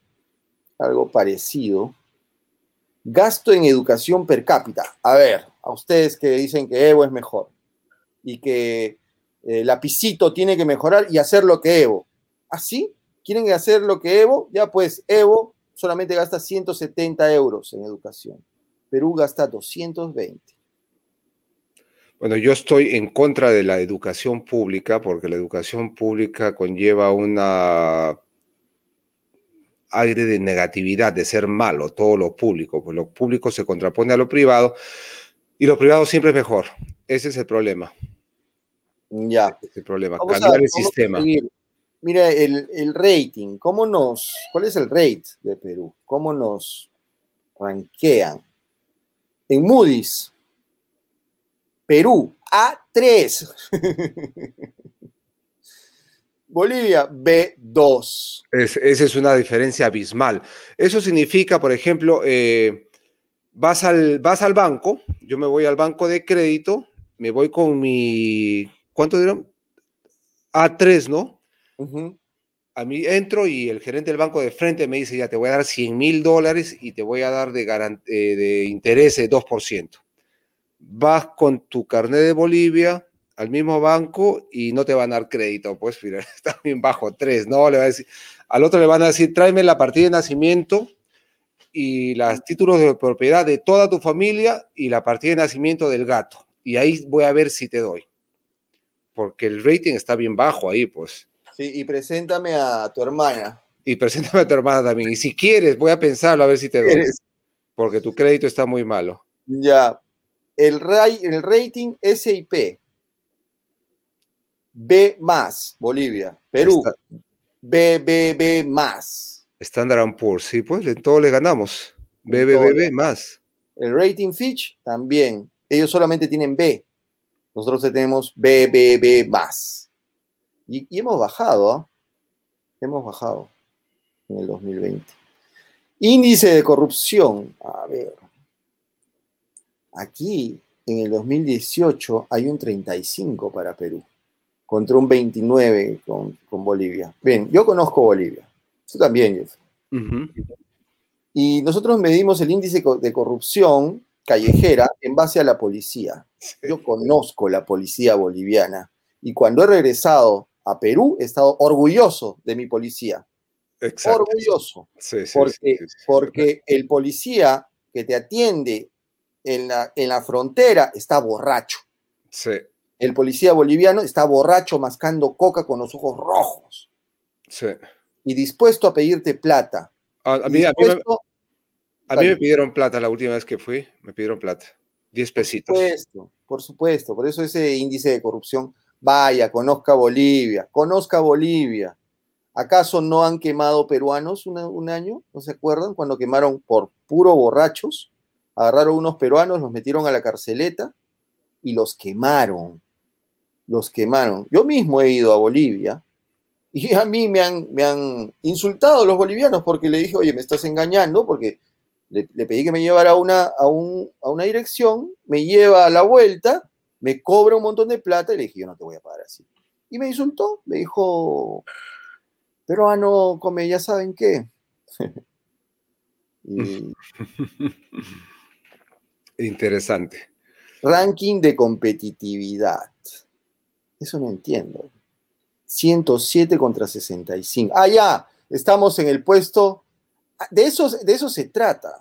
algo parecido. Gasto en educación per cápita. A ver, a ustedes que dicen que Evo es mejor y que eh, Lapicito tiene que mejorar y hacer lo que Evo. ¿Así? ¿Ah, ¿Quieren hacer lo que Evo? Ya pues Evo solamente gasta 170 euros en educación. Perú gasta 220. Bueno, yo estoy en contra de la educación pública porque la educación pública conlleva una aire de negatividad, de ser malo, todo lo público, pues lo público se contrapone a lo privado y lo privado siempre es mejor. Ese es el problema. Ya. Ese es el problema, cambiar el sistema. Mira, el, el, rating, ¿cómo nos, cuál es el rate de Perú? ¿Cómo nos ranquean? En Moody's, Perú, A3. Bolivia, B2. esa es una diferencia abismal. Eso significa, por ejemplo, eh, vas, al, vas al banco, yo me voy al banco de crédito, me voy con mi, ¿cuánto dieron? A3, ¿no? A mí entro y el gerente del banco de frente me dice, ya te voy a dar 100 mil dólares y te voy a dar de, eh, de interés de 2%. Vas con tu carnet de Bolivia, al mismo banco y no te van a dar crédito, pues mira, está bien bajo, tres, ¿no? Le va a decir, al otro le van a decir, tráeme la partida de nacimiento y los títulos de propiedad de toda tu familia y la partida de nacimiento del gato. Y ahí voy a ver si te doy. Porque el rating está bien bajo ahí, pues. Sí, y preséntame a tu hermana. Y preséntame a tu hermana también. Y si quieres, voy a pensarlo a ver si te doy. Porque tu crédito está muy malo. Ya. El, el rating SIP. B más, Bolivia. Perú. B, B, B más. Standard Poor's, sí, pues en todo le ganamos. B, B, B, B más. El rating Fitch también. Ellos solamente tienen B. Nosotros tenemos B, B, B más. Y, hemos bajado, ¿ah? Hemos bajado en el 2020. Índice de corrupción. A ver. Aquí, en el 2018, hay un 35 para Perú, contra un 29 con, Bolivia. Bien, yo conozco Bolivia. Tú también, Jeff. Y nosotros medimos el índice de corrupción callejera en base a la policía. Yo conozco la policía boliviana y cuando he regresado a Perú he estado orgulloso de mi policía. Orgulloso. porque, porque el policía que te atiende en la, en la frontera está borracho. Sí. El policía boliviano está borracho mascando coca con los ojos rojos. Sí. Y dispuesto a pedirte plata. A, mí, a mí me pidieron plata la última vez que fui, me pidieron plata. 10 pesitos. Por supuesto, por supuesto. Por eso ese índice de corrupción, vaya, conozca Bolivia, conozca Bolivia. ¿Acaso no han quemado peruanos un año? ¿No se acuerdan? Cuando quemaron por puro borrachos, agarraron unos peruanos, los metieron a la carceleta y los quemaron. Los quemaron. Yo mismo he ido a Bolivia y a mí me han, me han insultado los bolivianos porque le dije, oye, me estás engañando porque le, pedí que me llevara a una, a, una dirección, me lleva a la vuelta, me cobra un montón de plata y le dije, yo no te voy a pagar así. Y me insultó, me dijo, peruano, come, ya saben qué. Interesante. Ranking de competitividad. Eso no entiendo. 107 contra 65. Ah, ya, estamos en el puesto de eso, de eso se trata.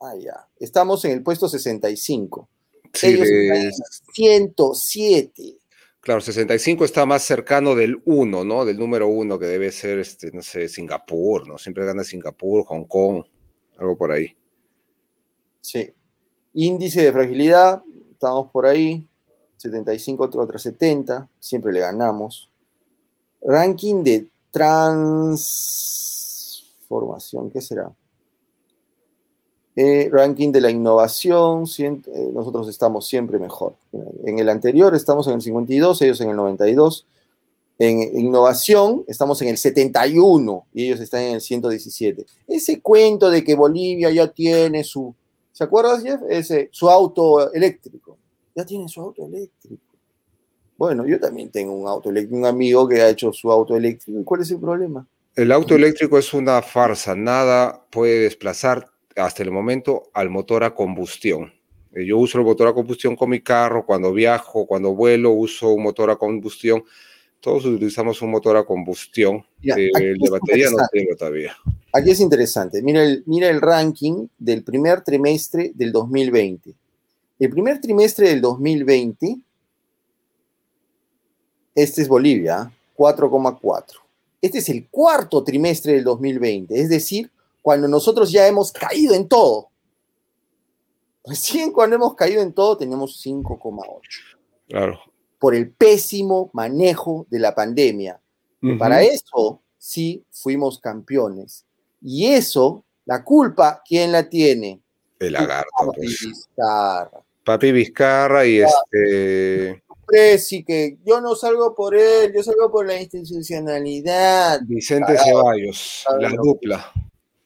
Ah, ya. Estamos en el puesto 65. Sí, Ellos de... 107. Claro, 65 está más cercano del 1, ¿no? Del número 1 que debe ser, este, no sé, Singapur, ¿no? Siempre gana Singapur, Hong Kong, algo por ahí. Sí. Índice de fragilidad, estamos por ahí, 75 contra 70, siempre le ganamos. Ranking de trans formación, ¿qué será? Eh, ranking de la innovación, eh, nosotros estamos siempre mejor. En el anterior estamos en el 52, ellos en el 92. En innovación estamos en el 71 y ellos están en el 117. Ese cuento de que Bolivia ya tiene su, ¿se acuerdas, Jeff? Ese, su auto eléctrico. Ya tiene su auto eléctrico. Bueno, yo también tengo un auto eléctrico, un amigo que ha hecho su auto eléctrico. cuál es el problema? El auto eléctrico es una farsa, nada puede desplazar hasta el momento al motor a combustión. Eh, yo uso el motor a combustión con mi carro, cuando viajo, cuando vuelo, uso un motor a combustión. Todos utilizamos un motor a combustión. Eh, el de batería no tengo todavía. Aquí es interesante. Mira el, mira el ranking del primer trimestre del 2020. El primer trimestre del 2020, este es Bolivia, 4,4. Este es el cuarto trimestre del 2020, es decir, cuando nosotros ya hemos caído en todo. Recién cuando hemos caído en todo tenemos 5,8. Claro. Por el pésimo manejo de la pandemia. Para eso sí fuimos campeones. Y eso, la culpa, ¿quién la tiene? El lagarto. Papi pues. Vizcarra. Papi Vizcarra y este y que yo no salgo por él, yo salgo por la institucionalidad. Vicente Ceballos, la dupla.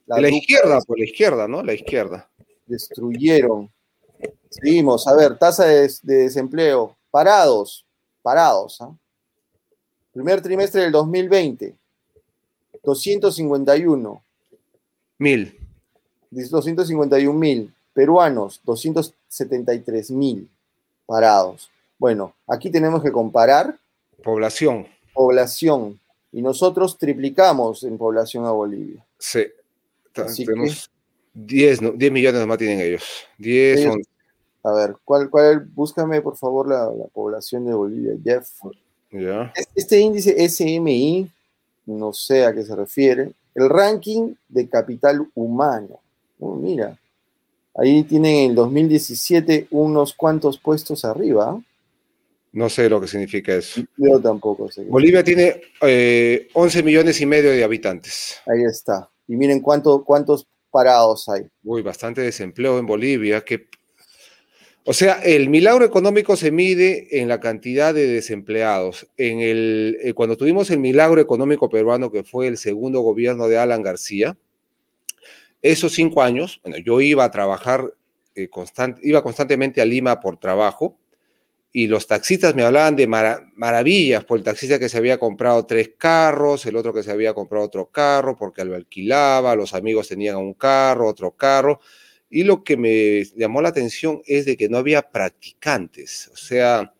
La, la izquierda, por la izquierda, ¿no? La izquierda. Destruyeron. Seguimos, a ver, tasa de, desempleo, parados, parados. ¿ah? Primer trimestre del 2020, 251. Mil. 251 mil. Peruanos, 273 mil parados. Bueno, aquí tenemos que comparar. Población. Población. Y nosotros triplicamos en población a Bolivia. Sí. tenemos 10, 10 millones más tienen ellos. 10, A ver, ¿cuál, cuál, búscame por favor la, población de Bolivia, Jeff. Ya. Este índice SMI, no sé a qué se refiere. el ranking de capital humano. Oh, mira, ahí tienen el 2017 unos cuantos puestos arriba. No sé lo que significa eso. Yo tampoco sé. Bolivia tiene 11 millones y medio de habitantes. Ahí está. Y miren cuánto, cuántos parados hay. Uy, bastante desempleo en Bolivia. Que... O sea, el milagro económico se mide en la cantidad de desempleados. En el, eh, cuando tuvimos el milagro económico peruano, que fue el segundo gobierno de Alan García, esos cinco años, bueno, yo iba a trabajar, eh, iba constantemente a Lima por trabajo, y los taxistas me hablaban de maravillas por el taxista que se había comprado tres carros, el otro que se había comprado otro carro porque lo alquilaba, los amigos tenían un carro, otro carro. Y lo que me llamó la atención es de que no había practicantes, o sea...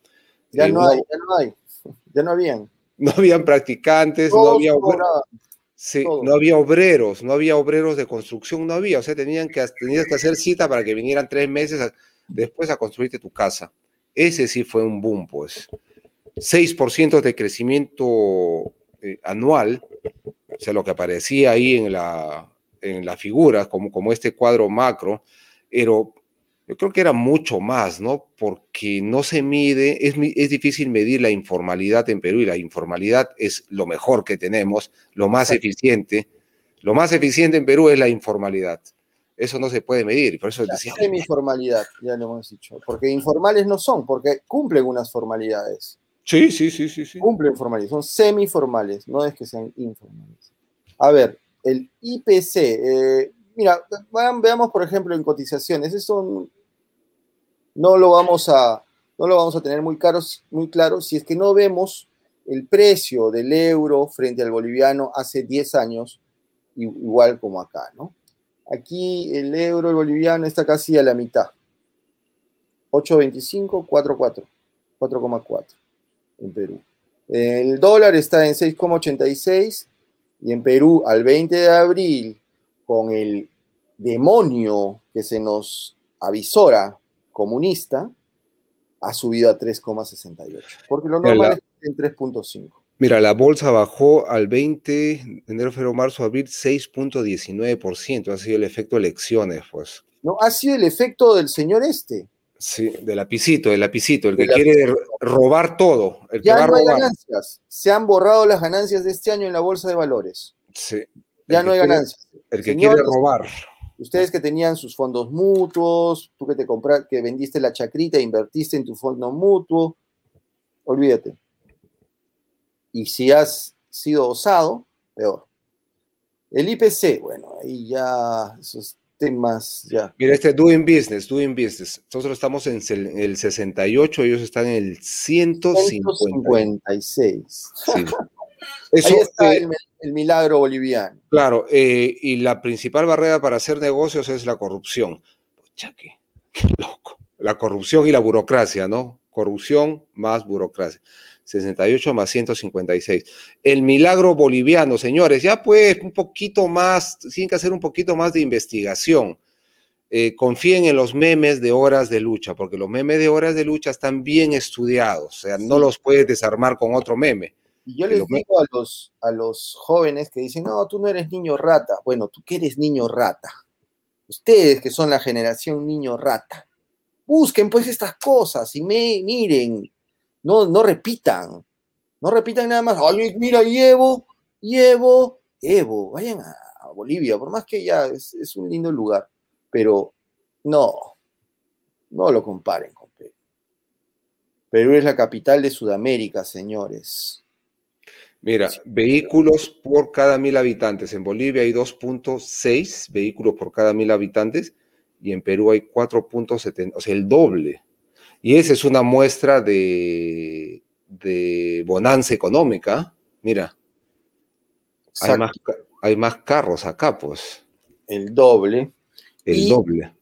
Ya eh, no hay, ya no hay, ya no habían. No habían practicantes, no había, no había obreros, no había obreros de construcción, no había, o sea, tenían que, tenías que hacer cita para que vinieran tres meses después a construirte tu casa. Ese sí fue un boom, pues. 6% de crecimiento eh, anual, o sea, lo que aparecía ahí en la, en la figura, como, como este cuadro macro, pero yo creo que era mucho más, ¿no? Porque no se mide, es, es, difícil medir la informalidad en Perú y la informalidad es lo mejor que tenemos, lo más eficiente. Lo más eficiente en Perú es la informalidad eso no se puede medir. Por eso la Semi-formalidad, ya lo hemos dicho. Porque informales no son, porque cumplen unas formalidades. Sí, sí, sí, sí. sí. Cumplen formalidades, son semiformales, no es que sean informales. A ver, el IPC. Eh, mira, veamos por ejemplo en cotizaciones. Eso no lo vamos a, no lo vamos a tener muy, caros, muy claro si es que no vemos el precio del euro frente al boliviano hace 10 años, igual como acá, ¿no? Aquí el euro, el boliviano está casi a la mitad. 8.25, 4.4, 4,4 en Perú. El dólar está en 6,86 y en Perú al 20 de abril, con el demonio que se nos avisora comunista, ha subido a 3,68. Porque lo normal es en 3,5. Mira, la bolsa bajó al 20 de enero, febrero, marzo, abril 6.19%. Ha sido el efecto elecciones, pues. No, ha sido el efecto del señor este. Sí, del lapicito, del lapicito, el que quiere robar todo. El ya no hay ganancias. Se han borrado las ganancias de este año en la bolsa de valores. Sí. Ya no hay ganancias. El que quiere robar. Ustedes que tenían sus fondos mutuos, tú que te compraste, que vendiste la chacrita e invertiste en tu fondo mutuo, olvídate y si has sido osado, peor. El IPC, bueno, ahí ya esos temas ya. Mira, este Doing Business, Doing Business. Nosotros estamos en el 68, ellos están en el 156. Sí. Eso, ahí está el, milagro boliviano. Claro, eh, y la principal barrera para hacer negocios es la corrupción. Pucha, qué loco. La corrupción y la burocracia, ¿no? Corrupción más burocracia. 68 más 156. El milagro boliviano, señores, ya pues un poquito más, tienen que hacer un poquito más de investigación. Eh, confíen en los memes de horas de lucha, porque los memes de horas de lucha están bien estudiados, o sea, no los puedes desarmar con otro meme. Y yo les digo a los, a los jóvenes que dicen, no, tú no eres niño rata. Bueno, tú que eres niño rata. Ustedes que son la generación niño rata. Busquen pues estas cosas y me, miren, no, no repitan, no repitan nada más, ay, mira, Evo, Evo, Evo, vayan a, Bolivia, por más que ya es, un lindo lugar, pero no, no lo comparen con Perú. Perú es la capital de Sudamérica, señores. Mira, vehículos por cada mil habitantes. En Bolivia hay 2.6 vehículos por cada mil habitantes y en Perú hay 4.7, o sea, el doble. Y esa es una muestra de, bonanza económica. Mira, hay más, carros acá, pues. El doble. El doble.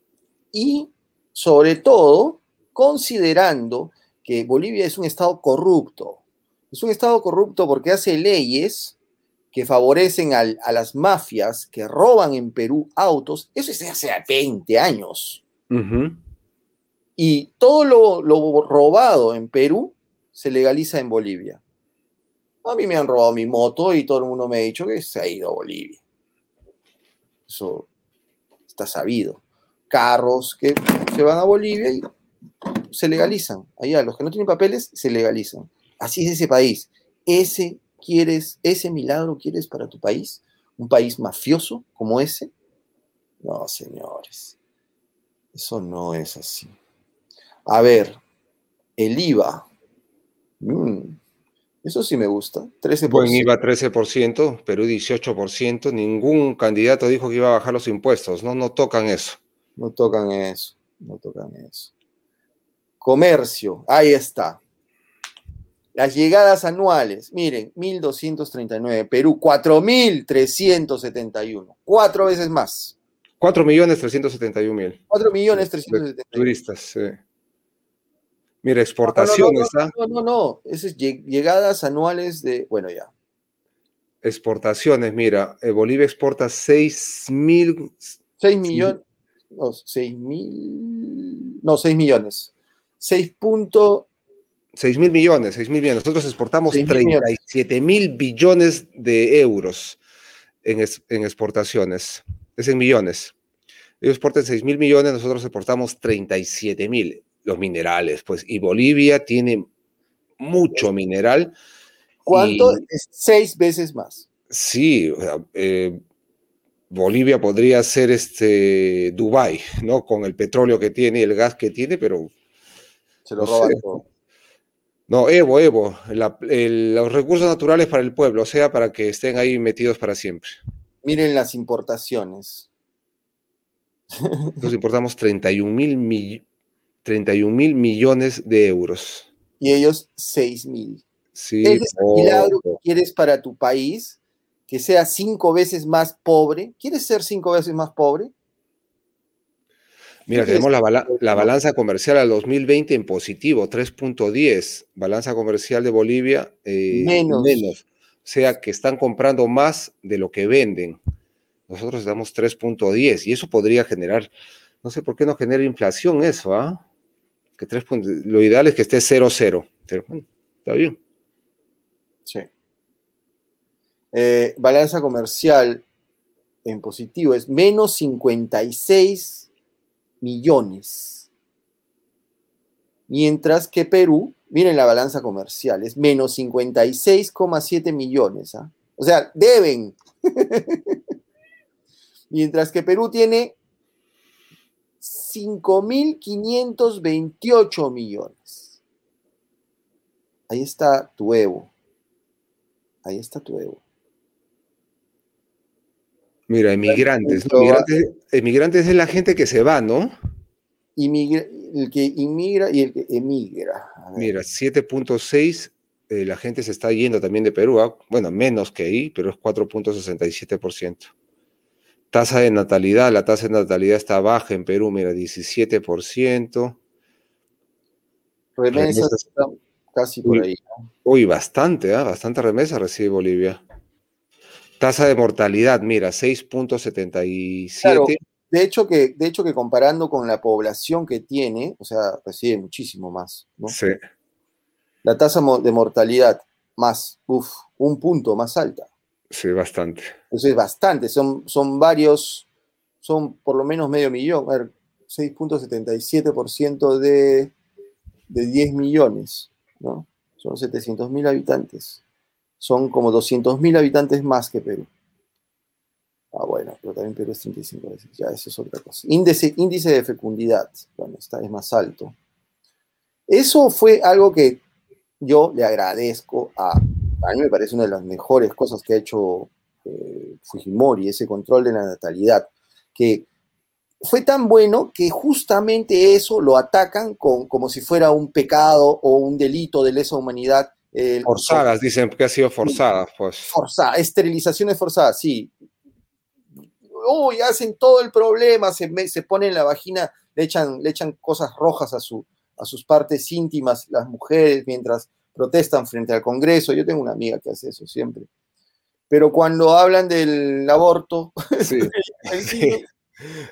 Y sobre todo, considerando que Bolivia es un estado corrupto. Es un estado corrupto porque hace leyes que favorecen a las mafias que roban en Perú autos. Eso es hace 20 años. Y todo lo, robado en Perú se legaliza en Bolivia. A mí me han robado mi moto y todo el mundo me ha dicho que se ha ido a Bolivia. Eso está sabido. Carros que se van a Bolivia y se legalizan. Allá, los que no tienen papeles, se legalizan. Así es ese país. Ese quieres, ese milagro quieres para tu país, un país mafioso como ese. No, señores, eso no es así. A ver, el IVA. Mm, eso sí me gusta. 13%. Buen IVA 13%, Perú 18%. Ningún candidato dijo que iba a bajar los impuestos. No, no tocan eso. No tocan eso. No tocan eso. Comercio. Ahí está. Las llegadas anuales, miren, 1.239. Perú, 4.371. Cuatro veces más. 4 millones 371 mil. 4 millones 371. Turistas, sí. Mira, exportaciones, no, no, no, no, no, Esas llegadas anuales de, bueno, ya. Exportaciones, mira, eh, Bolivia exporta 6 mil. 6 millones, no, 6 mil, no, 6 millones. 6 punto... 6 mil millones, 6 mil millones. Nosotros exportamos 37 mil billones de euros en, en exportaciones. Es en millones. Ellos exportan 6 mil millones, nosotros exportamos 37 mil los minerales, pues, y Bolivia tiene mucho mineral. ¿Cuánto? seis veces más. Sí, o sea, eh, Bolivia podría ser este Dubai, ¿no? Con el petróleo que tiene y el gas que tiene, pero se lo roban todo. No, Evo, Evo, los recursos naturales para el pueblo, o sea, para que estén ahí metidos para siempre. Miren las importaciones. Nos importamos 31 mil millones 31 mil millones de euros. Y ellos 6 mil. Sí, ¿Ese es el milagro que quieres para tu país? Que sea cinco veces más pobre. ¿Quieres ser cinco veces más pobre? Mira, tenemos la, balanza comercial al 2020 en positivo, 3.10. Balanza comercial de Bolivia eh, menos. menos. O sea que están comprando más de lo que venden. Nosotros damos 3.10 y eso podría generar, no sé por qué no genera inflación eso, ¿ah? Que tres. Lo ideal es que esté 0-0. está bien. Sí. Eh, balanza comercial en positivo es menos 56 millones. Mientras que Perú, miren la balanza comercial, es menos 56,7 millones. ¿ah? O sea, deben. Mientras que Perú tiene 5.528 millones. Ahí está tu Evo. Ahí está tu Evo. Mira, emigrantes. Emigrantes, es la gente que se va, ¿no? el que inmigra y el que emigra. Mira, 7.6, eh, la gente se está yendo también de Perú. ¿ah? Bueno, menos que ahí, pero es 4.67%. Tasa de natalidad, la tasa de natalidad está baja en Perú, mira, 17%. Remesas casi por ahí. Uy, bastante, ¿eh? bastante remesa recibe Bolivia. Tasa de mortalidad, mira, 6.77. de hecho, que, de hecho que comparando con la población que tiene, o sea, recibe muchísimo más. ¿no? Sí. La tasa de mortalidad más, uff, un punto más alta. Sí, bastante. Eso es bastante, son, son varios, son por lo menos medio millón, a ver, 6.77% de, de 10 millones, ¿no? Son 700 mil habitantes. Son como 200 mil habitantes más que Perú. Ah, bueno, pero también Perú es 35 veces, ya eso es otra cosa. Índice, índice de fecundidad, bueno, está, es más alto. Eso fue algo que yo le agradezco a a mí me parece una de las mejores cosas que ha hecho eh, Fujimori, ese control de la natalidad, que fue tan bueno que justamente eso lo atacan con, como si fuera un pecado o un delito de lesa humanidad. forzadas, dicen que ha sido forzada, pues. Forzada, esterilizaciones forzadas, sí. Uy, hacen todo el problema, se, se ponen la vagina, le echan, le echan cosas rojas a, su, a sus partes íntimas, las mujeres, mientras protestan frente al Congreso. Yo tengo una amiga que hace eso siempre. Pero cuando hablan del aborto, sí.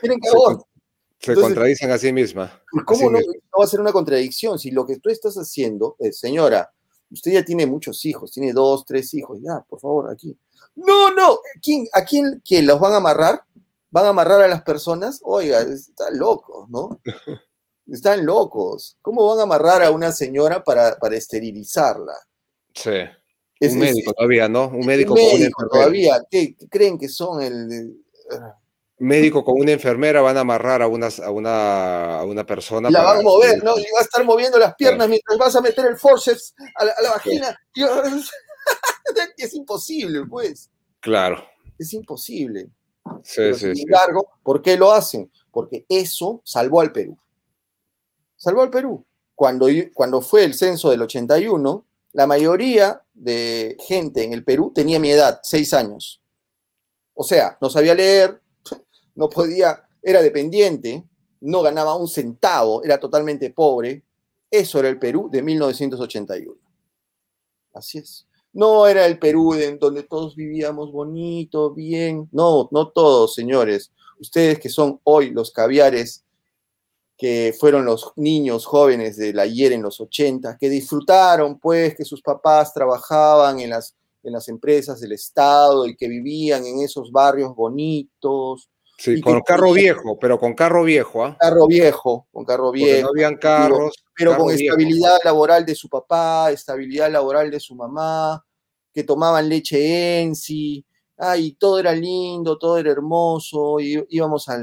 tienen que abortar. Se contradicen a sí misma. ¿Cómo no, va a ser una contradicción? Si lo que tú estás haciendo es, señora, usted ya tiene muchos hijos, tiene dos, tres hijos, ya, por favor, aquí. No, no, ¿a quién que los van a amarrar? van a amarrar a las personas, oiga, están locos, ¿no? Están locos. ¿Cómo van a amarrar a una señora para, para esterilizarla? Sí. un médico todavía, ¿no? Un médico, con una todavía. ¿Qué, creen que son el, médico con una enfermera van a amarrar a una, a una, a una persona. la van a mover, ¿no? Y va a estar moviendo las piernas mientras vas a meter el forceps a la, vagina. es imposible, pues. Claro. Es imposible. Sí, sí, sin embargo, ¿por qué lo hacen? Porque eso salvó al Perú. Salvó al Perú. Cuando, cuando fue el censo del 81, la mayoría de gente en el Perú tenía mi edad, seis años. O sea, no sabía leer, no podía, era dependiente, no ganaba un centavo, era totalmente pobre. Eso era el Perú de 1981. Así es. No era el Perú en donde todos vivíamos bonito, bien. No, no todos, señores. Ustedes que son hoy los caviares, que fueron los niños jóvenes del ayer en los 80, que disfrutaron, pues, que sus papás trabajaban en las, en las empresas del Estado y que vivían en esos barrios bonitos, Sí, con carro viejo, pero con carro viejo, ¿ah? Carro viejo, con carro viejo. no habían carros. Pero, con estabilidad laboral de su papá, estabilidad laboral de su mamá, que tomaban leche en sí. Ay, todo era lindo, todo era hermoso, y íbamos a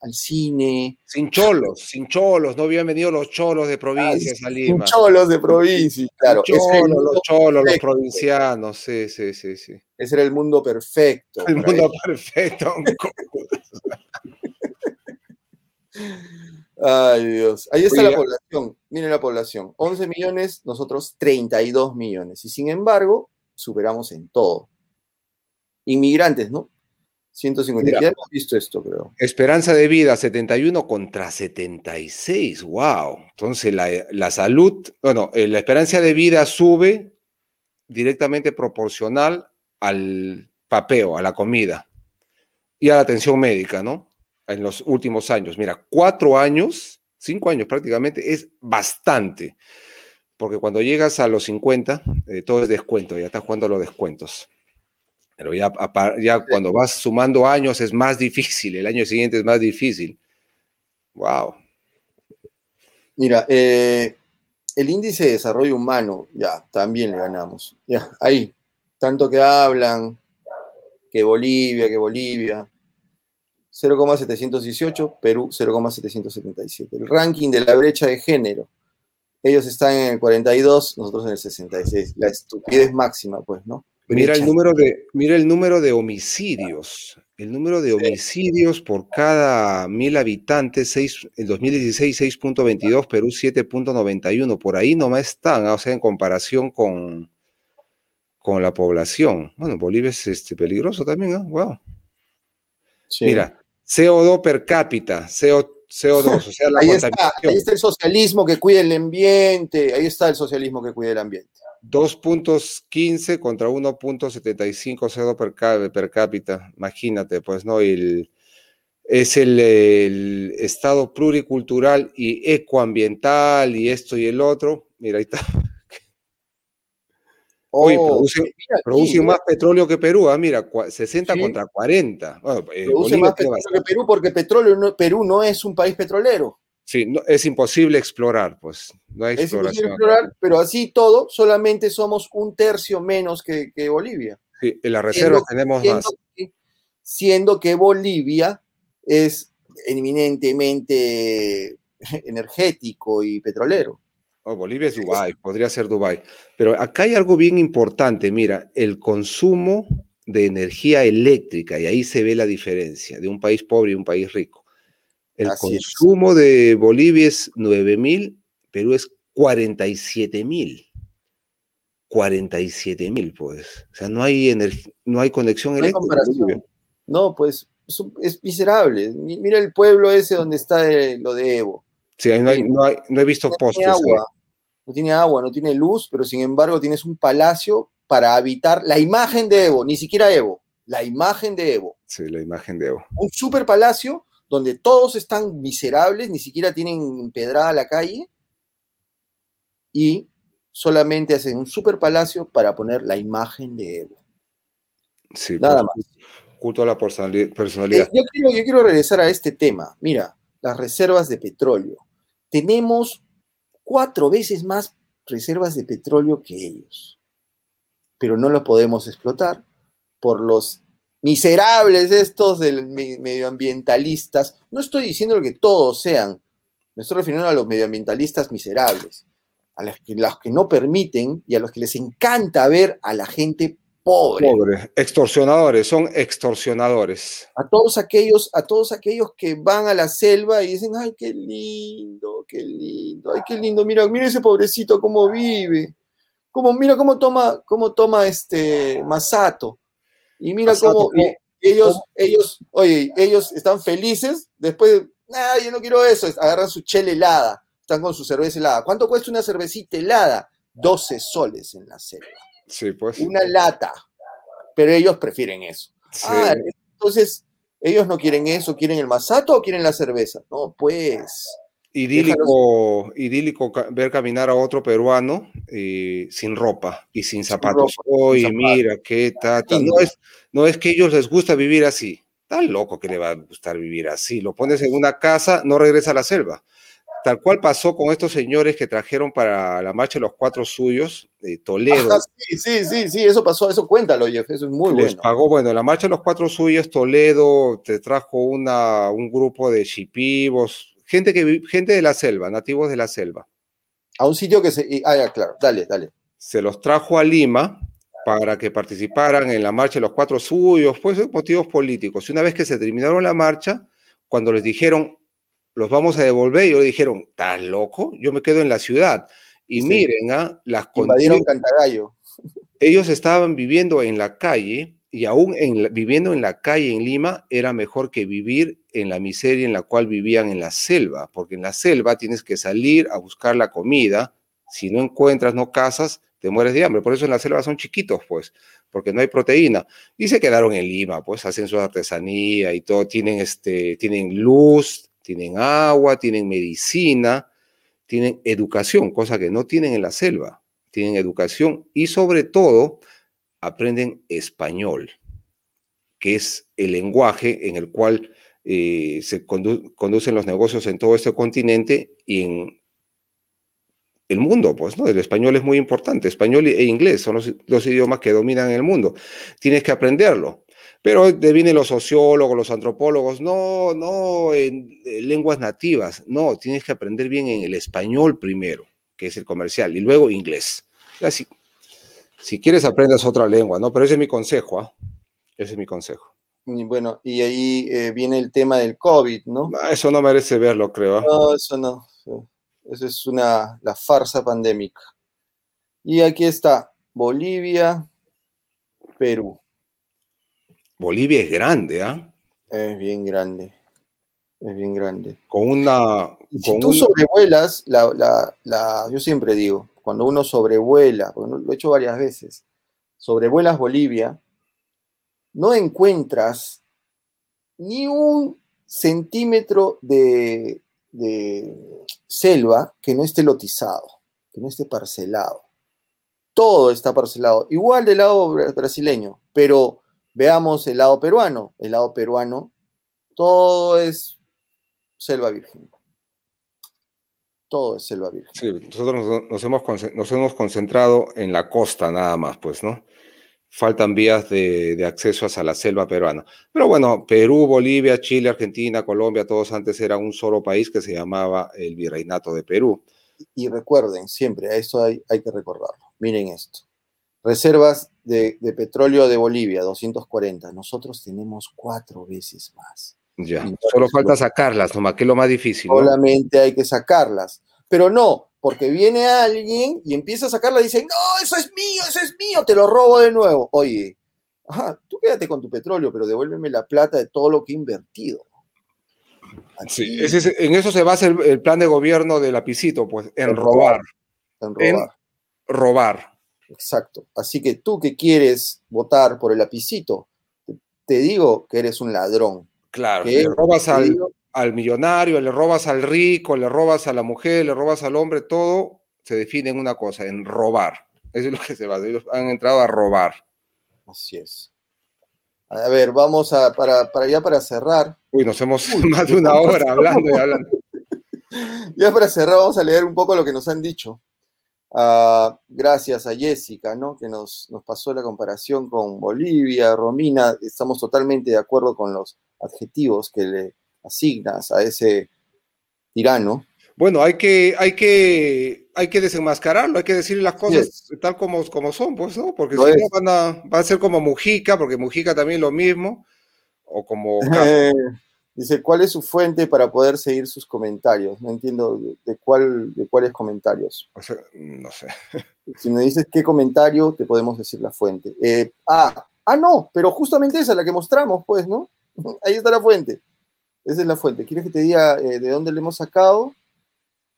al cine. Sin cholos, sin cholos, no habían venido los cholos de provincia a Lima. Sin cholos de provincia, claro. Cholos, los cholos, los provincianos, sí, sí, sí, sí. Ese era el mundo perfecto. El mundo perfecto. Ay, Dios. Ahí está la población. Miren la población. 11 millones, nosotros 32 millones. Y sin embargo, superamos en todo. Inmigrantes, ¿no? 150. ya hemos visto esto, creo. Esperanza de vida, 71 contra 76. ¡Wow! Entonces, la, salud, bueno, eh, la esperanza de vida sube directamente proporcional al papeo, a la comida y a la atención médica, ¿no? En los últimos años. Mira, cuatro años, cinco años prácticamente, es bastante. Porque cuando llegas a los 50, eh, todo es descuento, ya estás jugando los descuentos. Pero ya, ya cuando vas sumando años es más difícil, el año siguiente es más difícil. Wow. Mira, eh, el índice de desarrollo humano, ya, también le ganamos. Ya, ahí, tanto que hablan, que Bolivia, que Bolivia. 0,718, Perú 0,777. El ranking de la brecha de género. Ellos están en el 42, nosotros en el 66. La estupidez máxima, pues, ¿no? Mira el, número de, mira el número de homicidios. El número de homicidios por cada mil habitantes, 6, en 2016 6.22, Perú 7.91. Por ahí nomás están, o sea, en comparación con, con la población. Bueno, Bolivia es este, peligroso también, ¿no? Wow. Mira, CO2 per cápita, CO, CO2, o sea, la ahí está, ahí está el socialismo que cuida el ambiente, ahí está el socialismo que cuida el ambiente. 2.15 contra 1.75 CO2 per, per cápita, imagínate, pues, ¿no? El, es el, estado pluricultural y ecoambiental y esto y el otro. Mira, ahí está. Oye, oh, producen, más petróleo que Perú, ah, mira, 60 contra 40. Eh, produce más petróleo que Perú porque petróleo Perú no es un país petrolero. Sí, es imposible explorar, pues. No hay es imposible explorar, pero así todo, solamente somos un tercio menos que, Bolivia. Sí, en la reserva tenemos más. siendo que Bolivia es eminentemente energético y petrolero. Oh, Bolivia es Dubái, podría ser Dubái. Pero acá hay algo bien importante, mira, el consumo de energía eléctrica, y ahí se ve la diferencia de un país pobre y un país rico. El consumo de Bolivia es 9 mil, Perú es 47 mil. 47 mil, pues. O sea, no hay, no hay conexión eléctrica. No, pues es, miserable. Mira el pueblo ese donde está lo de Evo. Sí, no, he visto no postes. Tiene agua, no tiene agua, no tiene luz, pero sin embargo tienes un palacio para habitar la imagen de Evo, ni siquiera Evo, la imagen de Evo. Sí, la imagen de Evo. Un super palacio donde todos están miserables, ni siquiera tienen empedrada la calle, y solamente hacen un super palacio para poner la imagen de Evo. Sí, Nada más. culto a la personalidad. Eh, yo, quiero, yo quiero regresar a este tema. Mira, las reservas de petróleo. Tenemos cuatro veces más reservas de petróleo que ellos, pero no lo podemos explotar por los miserables estos del medioambientalistas. No estoy diciendo que todos sean, me estoy refiriendo a los medioambientalistas miserables, a los que, los que no permiten y a los que les encanta ver a la gente pobre. Pobre, extorsionadores, son extorsionadores. A todos aquellos, a todos aquellos que van a la selva y dicen, ay, qué lindo, qué lindo, ay, qué lindo, mira, mira ese pobrecito cómo vive. Como, mira cómo toma, cómo toma este Masato. Y mira cómo ellos, ellos, oye, ellos están felices después de, ah, yo no quiero eso, agarran su chela helada, están con su cerveza helada. ¿Cuánto cuesta una cervecita helada? 12 soles en la selva. Sí, pues. Una lata. Pero ellos prefieren eso. Ah, entonces, ellos no quieren eso, quieren el masato o quieren la cerveza. No, pues. Idílico, idílico ver caminar a otro peruano eh, sin ropa y sin zapatos. Oye, mira, qué tata. No es, no es que a ellos les gusta vivir así. Tan loco que le va a gustar vivir así. Lo pones en una casa, no regresa a la selva. Tal cual pasó con estos señores que trajeron para la marcha de los cuatro suyos de Toledo. sí, sí, sí, sí, eso pasó, eso cuéntalo, Jeff, eso es muy Les pagó, bueno, la marcha de los cuatro suyos, Toledo, te trajo una, un grupo de chipivos, gente, que, gente de la selva, nativos de la selva. A un sitio que se... Ah, ya, claro, dale, dale. Se los trajo a Lima para que participaran en la marcha de los cuatro suyos, pues motivos políticos. Y una vez que se terminaron la marcha, cuando les dijeron, los vamos a devolver. Ellos dijeron, ¿estás loco? Yo me quedo en la ciudad. Y miren, ¿ah? las Invadieron Cantagallo. Ellos estaban viviendo en la calle y aún en, viviendo en la calle en Lima era mejor que vivir en la miseria en la cual vivían en la selva, porque en la selva tienes que salir a buscar la comida. Si no encuentras, no cazas, te mueres de hambre. Por eso en la selva son chiquitos, pues, porque no hay proteína. Y se quedaron en Lima, pues, hacen su artesanía y todo, tienen, este, tienen luz, tienen agua, tienen medicina, tienen educación, cosa que no tienen en la selva. Tienen educación y sobre todo aprenden español, que es el lenguaje en el cual eh, se conducen los negocios en todo este continente y en el mundo, pues, ¿no? El español es muy importante, español e inglés son los, los idiomas que dominan el mundo. Tienes que aprenderlo. Pero vienen los sociólogos, los antropólogos, no, no en, lenguas nativas, no, tienes que aprender bien en el español primero, que es el comercial, y luego inglés. Así, si quieres aprendas otra lengua, ¿no? Pero ese es mi consejo, ¿ah? Ese es mi consejo. bueno, y ahí eh, viene el tema del COVID, ¿no? Ah, eso no merece verlo, creo. ¿ah? No, eso no. Eso es una, la farsa pandémica. Y aquí está, Bolivia, Perú. Bolivia es grande, ¿ah? Es bien grande. Es bien grande. Con una. si tú sobrevuelas, la, la, yo siempre digo, cuando uno sobrevuela, lo he hecho varias veces, sobrevuelas Bolivia, no encuentras ni un centímetro de, de selva que no esté lotizado, que no esté parcelado. Todo está parcelado, igual del lado brasileño, pero Veamos el lado peruano. El lado peruano, todo es selva virgen. Todo es selva virgen. Sí, nosotros nos, hemos, nos hemos concentrado en la costa nada más, pues, ¿no? Faltan vías de, de, acceso hacia la selva peruana. Pero bueno, Perú, Bolivia, Chile, Argentina, Colombia, todos antes eran un solo país que se llamaba el Virreinato de Perú. Y recuerden, siempre, a eso hay, hay que recordarlo. Miren esto. Reservas de, petróleo de Bolivia, 240. Nosotros tenemos cuatro veces más. Ya, solo falta sacarlas, nomás, que es lo más difícil. Solamente hay que sacarlas. Pero no, porque viene alguien y empieza a sacarla y dice, no, eso es mío, eso es mío, te lo robo de nuevo. Oye, tú quédate con tu petróleo, pero devuélveme la plata de todo lo que he invertido. Sí, en eso se basa el, el, plan de gobierno del lapicito, pues, en, robar. En robar. En robar. Exacto. Así que tú que quieres votar por el lapicito, te digo que eres un ladrón. Claro, le robas al, millonario, le robas al rico, le robas a la mujer, le robas al hombre, todo se define en una cosa, en robar. Eso es lo que se va. Ellos han entrado a robar. Así es. A ver, vamos a, para, para ya para cerrar. Uy, nos hemos más de una hora hablando y hablando. ya para cerrar, vamos a leer un poco lo que nos han dicho. Uh, gracias a Jessica, ¿no? Que nos, nos pasó la comparación con Bolivia, Romina. Estamos totalmente de acuerdo con los adjetivos que le asignas a ese tirano. Bueno, hay que, hay que, hay que desenmascararlo, hay que decirle las cosas tal como, como son, pues, ¿no? Porque si no van a, va a ser como Mujica, porque Mujica también lo mismo, o como... dice, ¿cuál es su fuente para poder seguir sus comentarios? No entiendo de, cuál, de cuáles comentarios. O sea, no sé. Si me dices qué comentario, te podemos decir la fuente. Eh, ah, ah, no, pero justamente esa, la que mostramos, pues, ¿no? Ahí está la fuente. Esa es la fuente. ¿Quieres que te diga eh, de dónde le hemos sacado?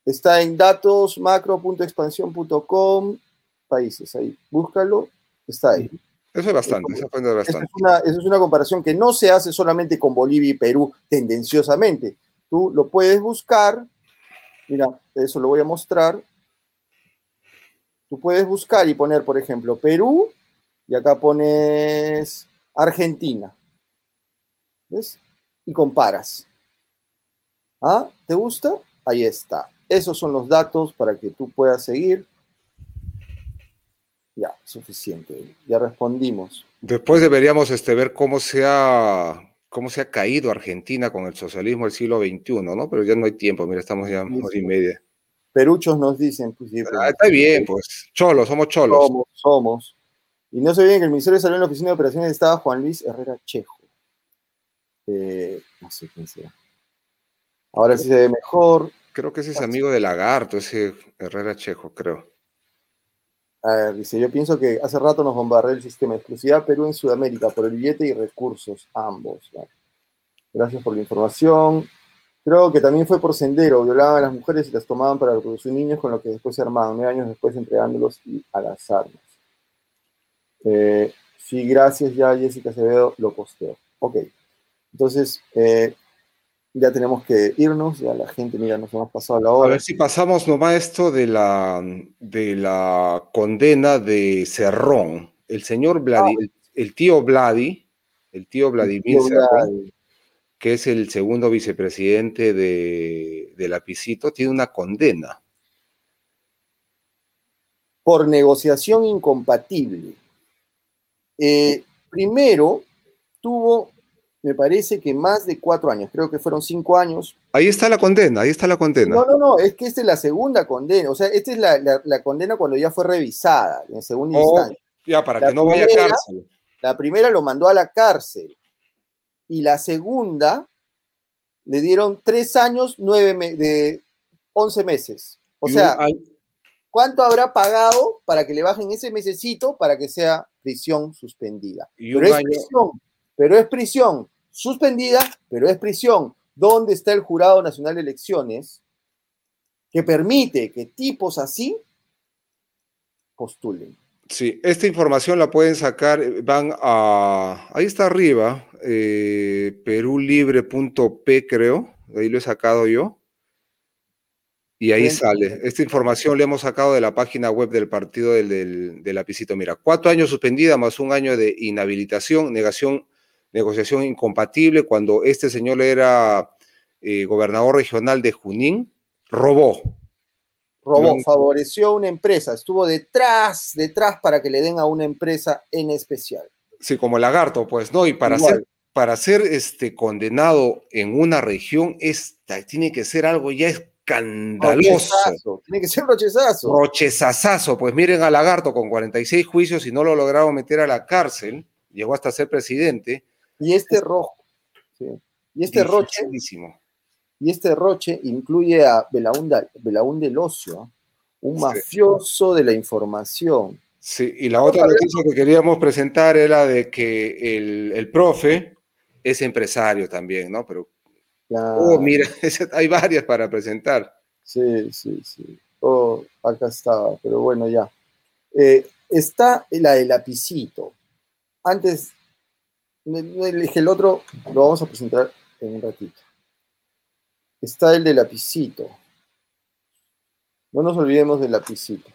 Está en datosmacro.expansión.com, países, ahí, búscalo, está ahí. Eso es bastante, eso es bastante. Esa es, una, comparación que no se hace solamente con Bolivia y Perú tendenciosamente. Tú lo puedes buscar, mira, eso lo voy a mostrar. Tú puedes buscar y poner, por ejemplo, Perú, y acá pones Argentina. ¿Ves? Y comparas. ¿Ah? ¿Te gusta? Ahí está. Esos son los datos para que tú puedas seguir. Ya, suficiente. Ya respondimos. Después deberíamos este, ver cómo se, ha, cómo se ha caído Argentina con el socialismo del siglo XXI, ¿no? Pero ya no hay tiempo, mira, estamos ya una hora y media. Peruchos nos dicen, pues ah, está bien, pues. Cholos, somos cholos. Somos, somos. Y no se olviden que el Ministerio de Salud en la Oficina de Operaciones estaba Juan Luis Herrera Chejo. Eh, no sé quién sea. Ahora sí se ve mejor. Creo que ese es amigo de Lagarto, ese Herrera Chejo, creo. Dice, yo pienso que hace rato nos bombardeó el sistema de exclusividad Perú en Sudamérica por el billete y recursos, ambos. Gracias por la información. Creo que también fue por sendero, violaban a las mujeres y las tomaban para reproducir niños, con lo que después se armaban, nueve años después entregándolos a las armas. Eh, sí, gracias, ya Jessica Acevedo lo posteo. Ok, entonces, eh, ya tenemos que irnos, ya la gente, mira, nos hemos pasado la hora. A ver si pasamos nomás esto de la, de la condena de Cerrón. El señor Vladi, ah. el, tío Vladi, el tío Vladimir Cerrón, que es el segundo vicepresidente de, de Lapicito, tiene una condena. Por negociación incompatible. Eh, primero, tuvo me parece que más de cuatro años, creo que fueron cinco años. Ahí está la condena, ahí está la condena. No, no, no, es que esta es la segunda condena, o sea, esta es la, condena cuando ya fue revisada, en segunda oh, instancia. Ya, para que no vaya a cárcel. La primera lo mandó a la cárcel y la segunda le dieron tres años, nueve de once meses. O sea, ¿cuánto habrá pagado para que le bajen ese mesecito para que sea prisión suspendida? pero, es prisión, pero es prisión suspendida, pero es prisión. ¿Dónde está el Jurado Nacional de Elecciones que permite que tipos así postulen? Sí, esta información la pueden sacar, eh, van a, ahí está arriba, eh, perulibre.p creo, ahí lo he sacado yo. Y ahí sale. Esta información la hemos sacado de la página web del partido del, del, del, lapicito. Mira, cuatro años suspendida más un año de inhabilitación, negación negociación incompatible cuando este señor era eh, gobernador regional de Junín, robó. Robó, favoreció a una empresa, estuvo detrás, detrás para que le den a una empresa en especial. Sí, como lagarto, pues, ¿no? Y para ser, para ser este, condenado en una región, esta, tiene que ser algo ya escandaloso. Tiene que ser rochezazo. Rochezazazo. Pues miren a Lagarto con 46 juicios y no lo lograron meter a la cárcel, llegó hasta ser presidente, y este rojo, y este roche, y este roche incluye a Belaún del Ocio, un mafioso de la información. Sí, y la otra noticia que queríamos presentar era de que el, profe es empresario también, ¿no? Pero, oh, mira, hay varias para presentar. Sí, sí, sí. Oh, acá estaba, pero bueno, ya. Eh, está la del lapicito. Antes el otro, lo vamos a presentar en un ratito. Está el de lapicito. No nos olvidemos del lapicito.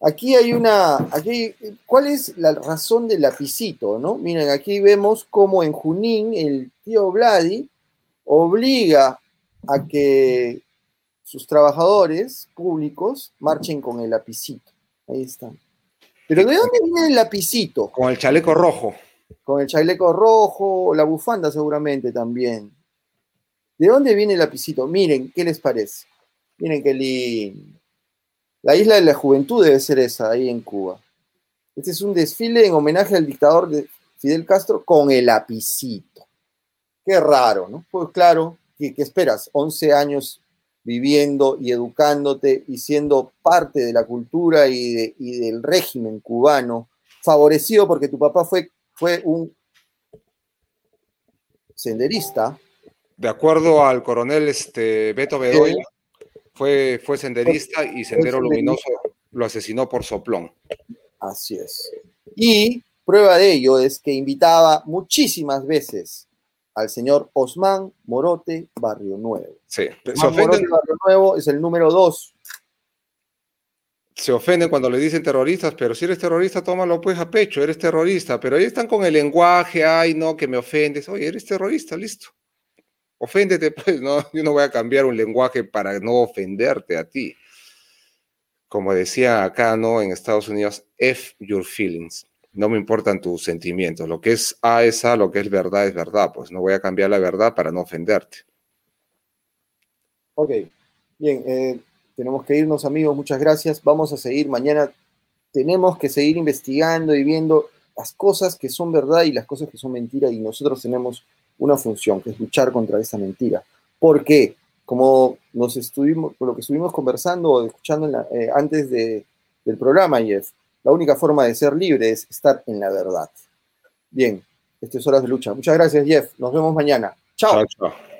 Aquí hay una, aquí, ¿cuál es la razón del lapicito, no? Miren, aquí vemos cómo en Junín el tío Vladi obliga a que sus trabajadores públicos marchen con el lapicito. Ahí están. Pero ¿de dónde viene el lapicito? Con el chaleco rojo. Con el chaleco rojo, la bufanda seguramente también. ¿De dónde viene el lapicito? Miren, ¿qué les parece? Miren qué lindo. La isla de la juventud debe ser esa, ahí en Cuba. Este es un desfile en homenaje al dictador de Fidel Castro con el lapicito. Qué raro, ¿no? Pues claro, ¿qué, esperas? 11 años viviendo y educándote y siendo parte de la cultura y, del régimen cubano, favorecido porque tu papá fue, fue un senderista. De acuerdo al coronel este, Beto Bedoya, fue, fue senderista y Sendero Luminoso lo asesinó por soplón. Así es. Y prueba de ello es que invitaba muchísimas veces al señor Osman Morote Barrio Nuevo. Sí, se ofenden. Barrio Nuevo es el número dos. Se ofenden cuando le dicen terroristas, pero si eres terrorista, tómalo pues a pecho, eres terrorista. Pero ahí están con el lenguaje, ay, no, que me ofendes. Oye, eres terrorista, listo. Oféndete, pues, no, yo no voy a cambiar un lenguaje para no ofenderte a ti. Como decía acá, ¿no? En Estados Unidos, F your feelings no me importan tus sentimientos. Lo que es A es A, lo que es verdad es verdad. Pues no voy a cambiar la verdad para no ofenderte. Ok, bien, eh, tenemos que irnos amigos, muchas gracias. Vamos a seguir mañana. Tenemos que seguir investigando y viendo las cosas que son verdad y las cosas que son mentira y nosotros tenemos una función, que es luchar contra esa mentira. Porque, como nos estuvimos, lo que estuvimos conversando o escuchando eh, antes de, del programa, Jeff, la única forma de ser libre es estar en la verdad. Bien, esto es Horas de Lucha. Muchas gracias, Jeff. Nos vemos mañana. Chao, chao.